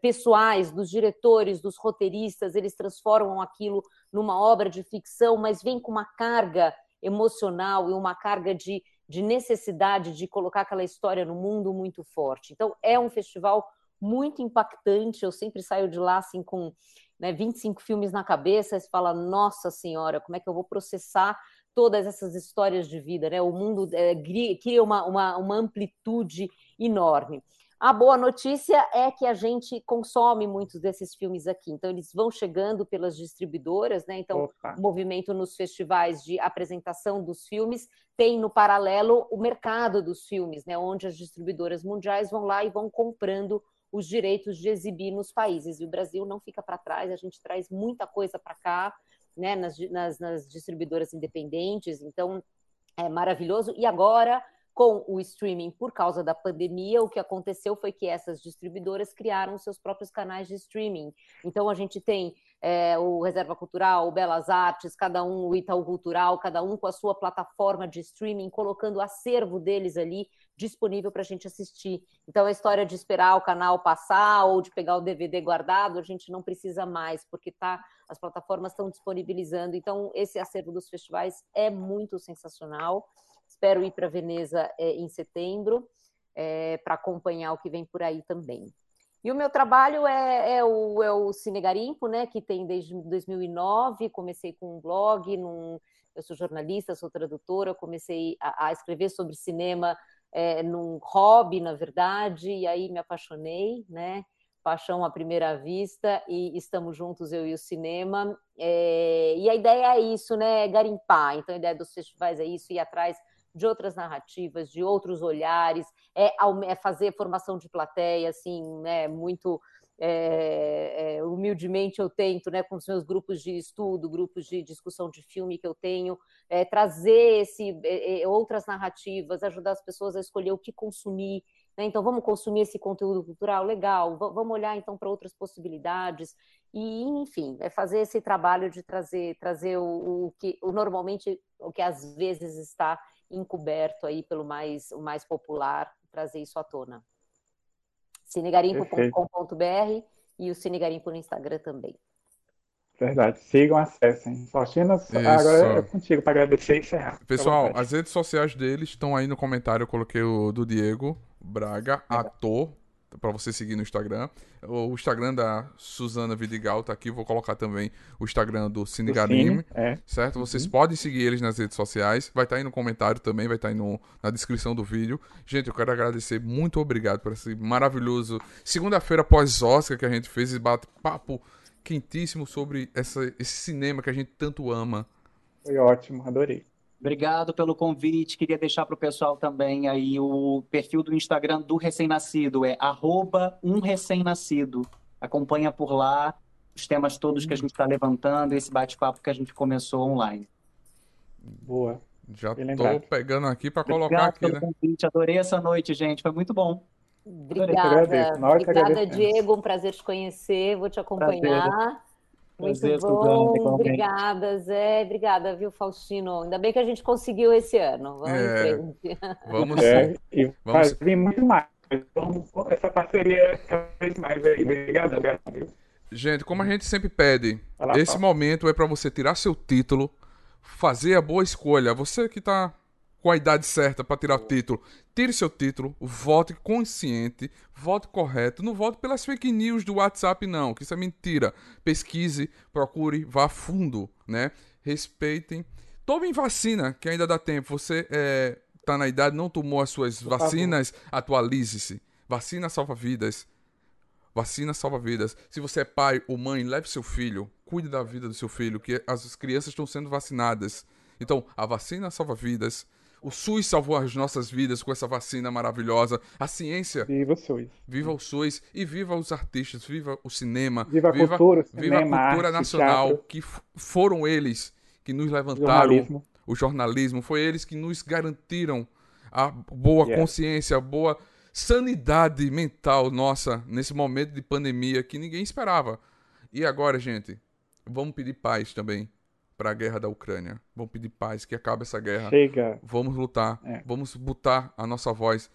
pessoais dos diretores, dos roteiristas. Eles transformam aquilo numa obra de ficção, mas vem com uma carga emocional e uma carga de, de necessidade de colocar aquela história no mundo muito forte. Então, é um festival muito impactante. Eu sempre saio de lá assim com né, 25 filmes na cabeça e fala, nossa senhora, como é que eu vou processar todas essas histórias de vida, né? O mundo é, cria uma, uma, uma amplitude enorme. A boa notícia é que a gente consome muitos desses filmes aqui, então eles vão chegando pelas distribuidoras, né? Então, Opa. o movimento nos festivais de apresentação dos filmes tem no paralelo o mercado dos filmes, né? Onde as distribuidoras mundiais vão lá e vão comprando os direitos de exibir nos países. E o Brasil não fica para trás, a gente traz muita coisa para cá, né, nas, nas, nas distribuidoras independentes, então é maravilhoso. E agora com o streaming por causa da pandemia, o que aconteceu foi que essas distribuidoras criaram seus próprios canais de streaming. Então a gente tem é, o Reserva Cultural, o Belas Artes, cada um, o Itaú Cultural, cada um com a sua plataforma de streaming, colocando o acervo deles ali disponível para a gente assistir. Então a história de esperar o canal passar ou de pegar o DVD guardado, a gente não precisa mais, porque tá, as plataformas estão disponibilizando. Então esse acervo dos festivais é muito sensacional. Espero ir para Veneza é, em setembro é, para acompanhar o que vem por aí também. E o meu trabalho é, é, o, é o Cine Garimpo, né, que tem desde 2009. Comecei com um blog, num, eu sou jornalista, sou tradutora, comecei a, a escrever sobre cinema é, num hobby, na verdade, e aí me apaixonei, né? Paixão à primeira vista, e estamos juntos, eu e o cinema. É, e a ideia é isso, né? Garimpar. Então, a ideia dos festivais é isso, ir atrás de outras narrativas, de outros olhares, é, é fazer formação de plateia, assim, né, muito é, é, humildemente eu tento, né, com os meus grupos de estudo, grupos de discussão de filme que eu tenho, é, trazer esse, é, é, outras narrativas, ajudar as pessoas a escolher o que consumir. Né? Então, vamos consumir esse conteúdo cultural? Legal, vamos olhar então para outras possibilidades. E, enfim, é fazer esse trabalho de trazer, trazer o, o que o, normalmente, o que às vezes está encoberto aí pelo mais, o mais popular, trazer isso à tona. cinegarimpo.com.br e o Cinegarimpo no Instagram também. Verdade. Sigam, acessem. Faustina, agora é contigo para agradecer e encerrar. Pessoal, as redes sociais deles estão aí no comentário. Eu coloquei o do Diego Braga, ator, para você seguir no Instagram. O Instagram da Suzana Vidigal tá aqui. Vou colocar também o Instagram do Cine Garime, é. certo? Vocês uhum. podem seguir eles nas redes sociais. Vai estar tá aí no comentário também, vai estar tá aí no, na descrição do vídeo. Gente, eu quero agradecer. Muito obrigado por esse maravilhoso segunda-feira pós-Oscar que a gente fez e bate papo quentíssimo sobre essa, esse cinema que a gente tanto ama. Foi ótimo, adorei. Obrigado pelo convite. Queria deixar para o pessoal também aí o perfil do Instagram do recém-nascido, é arroba um recém-nascido. Acompanha por lá os temas todos que a gente está levantando, esse bate-papo que a gente começou online. Boa. Já estou pegando aqui para colocar aqui, pelo né? Convite. Adorei essa noite, gente. Foi muito bom. Obrigada. Obrigada, Diego. Um prazer te conhecer. Vou te acompanhar. Prazer. Muito prazer, bom. Obrigada, Zé. Obrigada, viu, Faustino? Ainda bem que a gente conseguiu esse ano. Vamos é, em frente. Vamos é, e vamos... vir muito mais. Vamos essa parceria cada vez mais aí. Obrigado, Gente, como a gente sempre pede, esse momento é para você tirar seu título, fazer a boa escolha. Você que está com a idade certa para tirar o título. Tire seu título, vote consciente, vote correto. Não vote pelas fake news do WhatsApp, não, que isso é mentira. Pesquise, procure, vá a fundo, né? Respeitem. Tomem vacina, que ainda dá tempo. Você é, tá na idade, não tomou as suas vacinas, atualize-se. Vacina salva vidas. Vacina salva vidas. Se você é pai ou mãe, leve seu filho. Cuide da vida do seu filho, que as crianças estão sendo vacinadas. Então, a vacina salva vidas. O SUS salvou as nossas vidas com essa vacina maravilhosa. A ciência. Viva o SUS. Viva o SUS e viva os artistas, viva o cinema. Viva a cultura, viva cinema, a cultura arte, nacional, teatro. que foram eles que nos levantaram. Jornalismo. O jornalismo. Foi eles que nos garantiram a boa Yeah. consciência, a boa sanidade mental nossa nesse momento de pandemia que ninguém esperava. E agora, gente, vamos pedir paz também para a guerra da Ucrânia. Vamos pedir paz, que acabe essa guerra. Chega. Vamos lutar, É. vamos botar a nossa voz.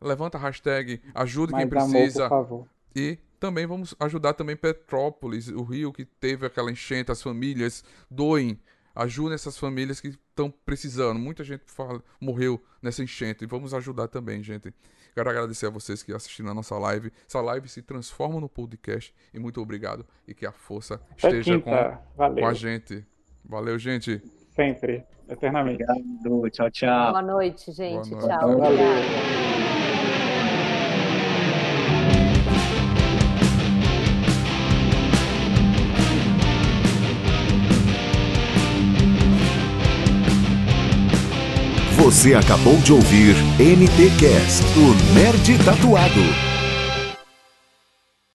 Levanta a hashtag, ajude quem Mais amor, precisa. por favor. E também vamos ajudar também Petrópolis, o Rio que teve aquela enchente, as famílias doem, ajudem essas famílias que estão precisando. Muita gente fala- morreu nessa enchente. E vamos ajudar também, gente. Quero agradecer a vocês que assistiram a nossa live. Essa live se transforma no podcast. E muito obrigado. E que a força Até esteja com, com a gente. Valeu, gente. Sempre. Eternamente. Obrigado. Tchau, tchau. Boa noite, gente. Boa noite. Tchau. Valeu. Obrigada. Você acabou de ouvir NTcast, o Nerd Tatuado.